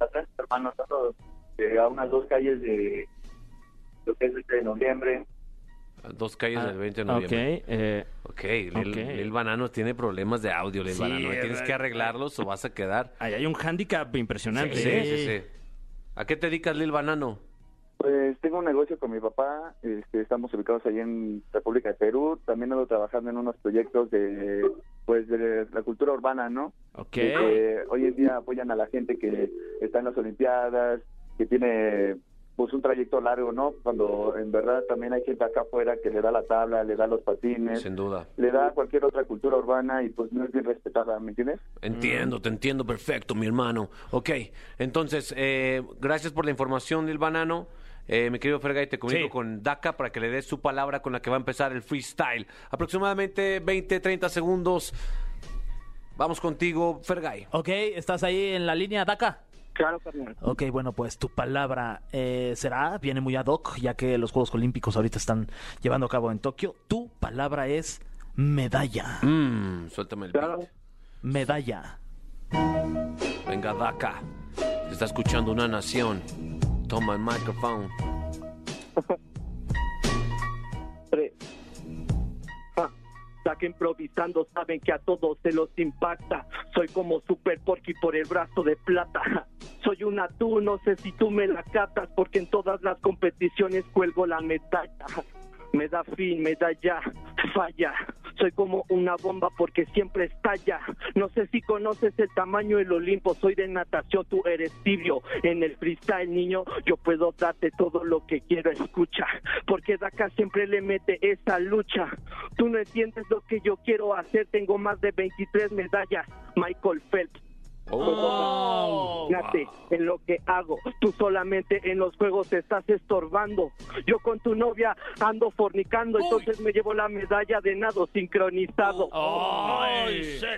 [SPEAKER 10] atrás, hermano, estamos eh, a unas dos calles de lo que es el de noviembre.
[SPEAKER 2] Dos calles
[SPEAKER 3] Ah,
[SPEAKER 2] del 20 de
[SPEAKER 3] Ok.
[SPEAKER 2] noviembre.
[SPEAKER 3] eh,
[SPEAKER 2] Ok, Lil,
[SPEAKER 3] Ok.
[SPEAKER 2] Lil Banano tiene problemas de audio, Lil
[SPEAKER 3] Sí,
[SPEAKER 2] Banano. Tienes que arreglarlos o vas a quedar.
[SPEAKER 3] ahí hay un hándicap impresionante.
[SPEAKER 2] Sí,
[SPEAKER 3] ¿eh?
[SPEAKER 2] sí, sí. ¿A qué te dedicas, Lil Banano?
[SPEAKER 10] Pues tengo un negocio con mi papá, este, estamos ubicados ahí en República de Perú, también ando trabajando en unos proyectos de pues de la cultura urbana, ¿no?
[SPEAKER 3] Ok.
[SPEAKER 10] Hoy en día apoyan a la gente que está en las Olimpiadas, que tiene pues un trayecto largo, ¿no? Cuando en verdad también hay gente acá afuera que le da la tabla, le da los patines,
[SPEAKER 2] Sin duda.
[SPEAKER 10] le da cualquier otra cultura urbana y pues no es bien respetada, ¿me entiendes?
[SPEAKER 2] Entiendo, te entiendo perfecto, mi hermano. Ok, entonces, eh, gracias por la información, Lil Banano. Eh, mi querido Fergay, te comunico
[SPEAKER 3] Sí.
[SPEAKER 2] con Daka para que le des su palabra con la que va a empezar el freestyle. Aproximadamente 20, 30 segundos. Vamos contigo, Fergay.
[SPEAKER 11] Ok, ¿estás ahí en la línea, Daka?
[SPEAKER 12] Claro, carnal.
[SPEAKER 4] Ok, bueno, pues tu palabra eh, será, viene muy ad hoc, ya que los Juegos Olímpicos ahorita están llevando a cabo en Tokio. Tu palabra es medalla.
[SPEAKER 2] Mm, suéltame el
[SPEAKER 12] Claro.
[SPEAKER 2] beat.
[SPEAKER 4] Medalla.
[SPEAKER 2] Venga, Daka. Te está escuchando una nación. Toma el micrófono.
[SPEAKER 12] Tres. Que improvisando saben que a todos se los impacta. Soy como Super Porky por el brazo de plata. Soy una tú, no sé si tú me la catas, porque en todas las competiciones cuelgo la medalla. Me da fin, me da ya, falla. Soy como una bomba porque siempre estalla. No sé si conoces el tamaño del Olimpo. Soy de natación, tú eres tibio. En el freestyle, niño, yo puedo darte todo lo que quiero. Escucha, porque acá siempre le mete esa lucha. Tú no entiendes lo que yo quiero hacer. Tengo más de 23 medallas. Michael Phelps.
[SPEAKER 2] Oh,
[SPEAKER 12] Fíjate en lo que hago. Tú solamente en los juegos te estás estorbando. Yo con tu novia ando fornicando, entonces me llevo la medalla de nado sincronizado.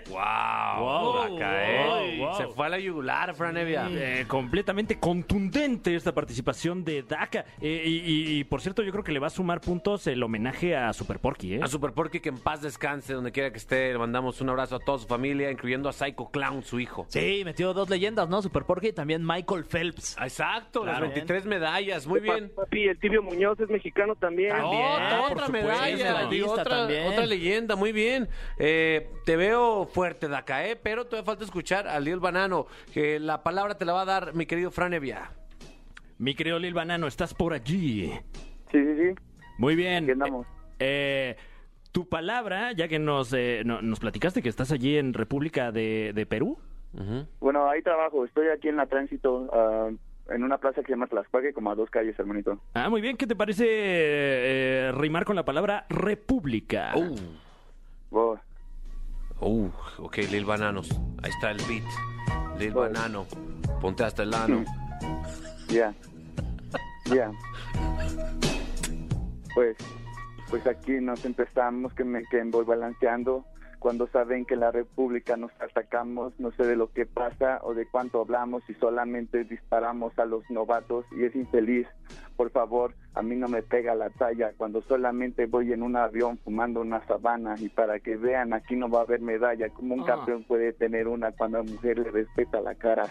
[SPEAKER 2] Wow,
[SPEAKER 3] Wow,
[SPEAKER 2] ¿eh?
[SPEAKER 3] wow, wow.
[SPEAKER 2] Se fue a la yugular, Fran Evia.
[SPEAKER 3] Eh, completamente contundente esta participación de Daka. Eh, y, y- y, por cierto, yo creo que le va a sumar puntos el homenaje a Super Porky, ¿eh?
[SPEAKER 2] A Super Porky que en paz descanse donde quiera que esté. Le mandamos un abrazo a toda su familia, incluyendo a Psycho Clown, su hijo.
[SPEAKER 11] Sí, metió dos leyendas, ¿no? Super Porky y también Michael Phelps.
[SPEAKER 2] Exacto, las
[SPEAKER 11] Claro.
[SPEAKER 2] 23 medallas, muy bien.
[SPEAKER 12] Papi, el tibio Muñoz es mexicano también.
[SPEAKER 11] También.
[SPEAKER 2] Otra, medalla, otra,
[SPEAKER 11] también.
[SPEAKER 2] otra leyenda, muy bien. Eh, te veo fuerte, Daka, ¿eh? pero todavía falta escuchar a Lil Banano, que la palabra te la va a dar mi querido Fran Evia.
[SPEAKER 3] Mi querido Lil Banano, estás por allí.
[SPEAKER 10] Sí, sí, sí.
[SPEAKER 3] Muy bien.
[SPEAKER 10] Aquí andamos.
[SPEAKER 3] Eh, tu palabra, ya que nos, eh, no- nos platicaste que estás allí en República de, de Perú.
[SPEAKER 10] Bueno, ahí trabajo, estoy aquí en la tránsito, ah, en una plaza que se llama Tlaxpaque, como a dos calles, hermanito.
[SPEAKER 3] Ah, muy bien. ¿Qué te parece eh, rimar con la palabra república?
[SPEAKER 2] Uh,
[SPEAKER 10] Oh,
[SPEAKER 2] uh, ok, Lil Bananos. Ahí está el beat. Lil. Banano. Ponte hasta el ano.
[SPEAKER 10] ya, ya. Pues, pues aquí nos empezamos, que me que voy balanceando. Cuando saben que la República nos atacamos, no sé de lo que pasa o de cuánto hablamos y solamente disparamos a los novatos y es infeliz. Por favor, a mí no me pega la talla cuando solamente voy en un avión fumando una sabana y para que vean aquí no va a haber medalla. como un
[SPEAKER 11] Ah.
[SPEAKER 10] campeón puede tener una cuando a mujer le respeta la cara?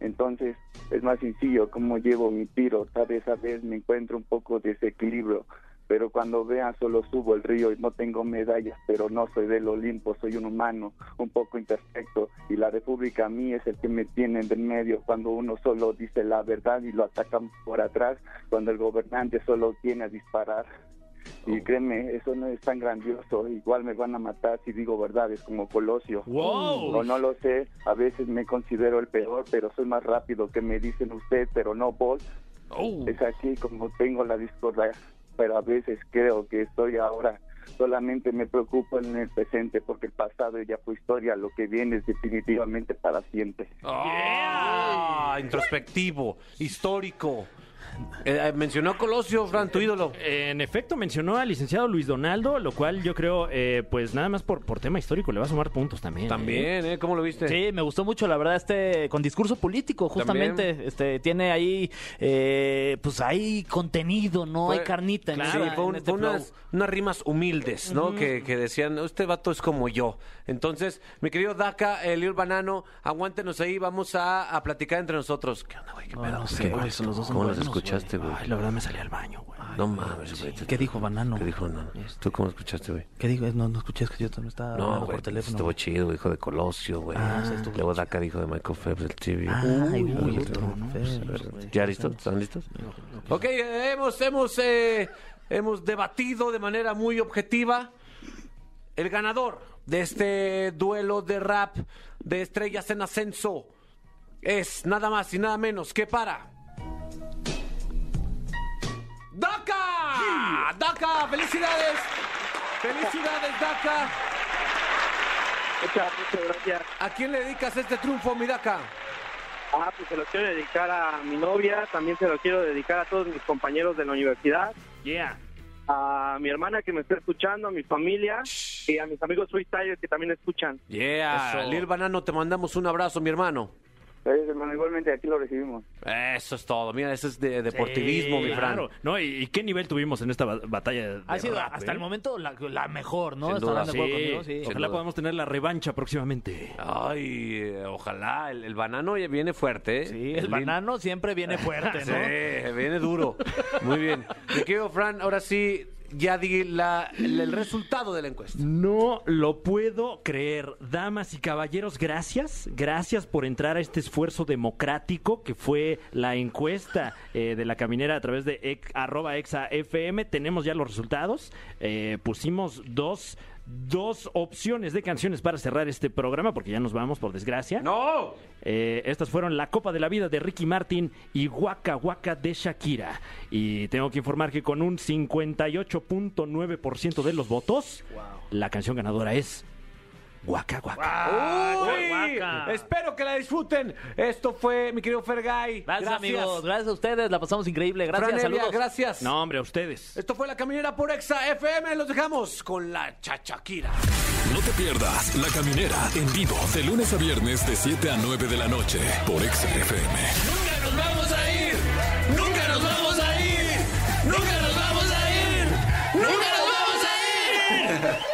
[SPEAKER 10] Entonces es más sencillo cómo llevo mi tiro. Tal vez a veces me encuentro un poco desequilibrio, pero cuando vean solo subo el río y no tengo medallas, pero no soy del Olimpo, soy un humano un poco imperfecto y la República a mí es el que me tiene en medio cuando uno solo dice la verdad y lo atacan por atrás, cuando el gobernante solo tiene a disparar. Y créeme, eso no es tan grandioso. Igual me van a matar si digo verdades como Colosio.
[SPEAKER 3] ¡Wow!
[SPEAKER 10] O no lo sé, a veces me considero el peor, pero soy más rápido que me dicen usted, pero no vos.
[SPEAKER 2] Oh.
[SPEAKER 10] Es así como tengo la discordia, pero a veces creo que estoy ahora. Solamente me preocupo en el presente porque el pasado ya fue historia, lo que viene es definitivamente para siempre.
[SPEAKER 2] Ah, introspectivo, histórico. Eh, eh, mencionó a Colosio, Fran, tu ídolo.
[SPEAKER 3] En efecto, mencionó al licenciado Luis Donaldo, lo cual yo creo, eh, pues nada más por, por tema histórico, le va a sumar puntos también. ¿eh?
[SPEAKER 2] También, ¿eh? ¿Cómo lo viste?
[SPEAKER 4] Sí, me gustó mucho, la verdad, este con discurso político, justamente,
[SPEAKER 2] También.
[SPEAKER 4] este tiene ahí, eh, pues hay contenido, no
[SPEAKER 2] Fue-
[SPEAKER 4] hay carnita. en
[SPEAKER 2] Sí, fue un-
[SPEAKER 4] en este
[SPEAKER 2] fue unas, unas rimas humildes, ¿no? que, que decían, este vato es como yo. Entonces, mi querido Daca, el Banano, aguántenos ahí, vamos a, a platicar entre nosotros. ¿Qué onda, güey? ¿Qué
[SPEAKER 4] No,
[SPEAKER 2] pedo?
[SPEAKER 4] no sé,
[SPEAKER 2] ¿Qué,
[SPEAKER 4] güey, son los dos
[SPEAKER 2] ¿Cómo los
[SPEAKER 4] buenos,
[SPEAKER 2] escuchaste, güey?
[SPEAKER 3] Ay, la verdad me salí al baño, güey.
[SPEAKER 2] No mames, güey.
[SPEAKER 4] ¿Qué dijo Banano?
[SPEAKER 2] ¿Qué dijo Banano? ¿Tú cómo escuchaste, güey?
[SPEAKER 4] ¿Qué digo? No, no escuché, es que yo también estaba
[SPEAKER 2] No,
[SPEAKER 4] hablando
[SPEAKER 2] güey,
[SPEAKER 4] por teléfono.
[SPEAKER 2] estuvo
[SPEAKER 4] güey.
[SPEAKER 2] chido, dijo de Colosio, güey.
[SPEAKER 4] Ah,
[SPEAKER 2] Luego. Daca dijo de Michael Phelps, del TV.
[SPEAKER 4] Ay,
[SPEAKER 2] Uy,
[SPEAKER 4] uy,
[SPEAKER 2] uy,
[SPEAKER 4] otro. ¿no? Phelps, güey.
[SPEAKER 2] ¿Ya listos? ¿Están listos? Ok, eh, hemos, hemos, eh, hemos debatido de manera muy objetiva el ganador de este duelo de rap de estrellas en ascenso es nada más y nada menos que para ¡Daca! ¡Daca! ¡Felicidades! ¡Felicidades, Daca!
[SPEAKER 12] Muchas, muchas gracias.
[SPEAKER 2] ¿A quién le dedicas este triunfo, mi Daca?
[SPEAKER 12] Ah, pues se lo quiero dedicar a mi novia, también se lo quiero dedicar a todos mis compañeros de la universidad,
[SPEAKER 3] Yeah.
[SPEAKER 12] a mi hermana que me está escuchando, a mi familia y a mis amigos freestylers que también escuchan.
[SPEAKER 2] Yeah,
[SPEAKER 4] Eso.
[SPEAKER 2] Lil Banano, te mandamos un abrazo, mi hermano.
[SPEAKER 10] Gracias, hermano. Igualmente aquí lo recibimos.
[SPEAKER 2] Eso es todo. Mira, eso es de deportivismo,
[SPEAKER 3] Sí,
[SPEAKER 2] mi Fran.
[SPEAKER 3] claro. No, ¿y, y qué nivel tuvimos en esta ba- batalla? de
[SPEAKER 4] Ha sido
[SPEAKER 3] rap,
[SPEAKER 4] hasta
[SPEAKER 3] eh?
[SPEAKER 4] el momento la, la mejor, ¿no?
[SPEAKER 2] Sin
[SPEAKER 4] ¿Estarán
[SPEAKER 2] duda.
[SPEAKER 4] de acuerdo
[SPEAKER 3] Sí,
[SPEAKER 4] conmigo? Sí.
[SPEAKER 3] Ojalá
[SPEAKER 2] duda.
[SPEAKER 3] podamos tener la revancha próximamente.
[SPEAKER 2] Ay, eh, ojalá. El, el banano ya viene fuerte, ¿eh?
[SPEAKER 4] Sí, el banano siempre viene fuerte,
[SPEAKER 2] Sí,
[SPEAKER 4] ¿no?
[SPEAKER 2] viene duro. Muy bien. Me quedo, Fran. Ahora sí, ya di el, resultado de la encuesta.
[SPEAKER 3] No lo puedo creer. Damas y caballeros, gracias. Gracias por entrar a este esfuerzo democrático que fue la encuesta eh, de la caminera a través de ex- arroba exa FM. Tenemos ya los resultados. Eh, pusimos dos, dos opciones de canciones para cerrar este programa porque ya nos vamos, por desgracia.
[SPEAKER 2] ¡No!
[SPEAKER 3] Eh, estas fueron La Copa de la Vida de Ricky Martin y Waka Waka de Shakira. Y tengo que informar que con un 58.9% de los votos, la canción ganadora es Guaca, guaca.
[SPEAKER 2] Uy,
[SPEAKER 4] guaca.
[SPEAKER 2] Espero que la disfruten. Esto fue mi querido Fergay.
[SPEAKER 4] Gracias, amigos. Gracias a ustedes. La pasamos increíble. Gracias. Saludos.
[SPEAKER 2] gracias.
[SPEAKER 3] No, hombre, a ustedes.
[SPEAKER 2] Esto fue La Caminera por Exa FM. Los dejamos con la chachaquira.
[SPEAKER 1] No te pierdas La Caminera en vivo de lunes a viernes de 7 a 9 de la noche por Exa FM.
[SPEAKER 2] Nunca nos vamos a ir. Nunca nos vamos a ir. Nunca nos vamos a ir. Nunca nos vamos a ir.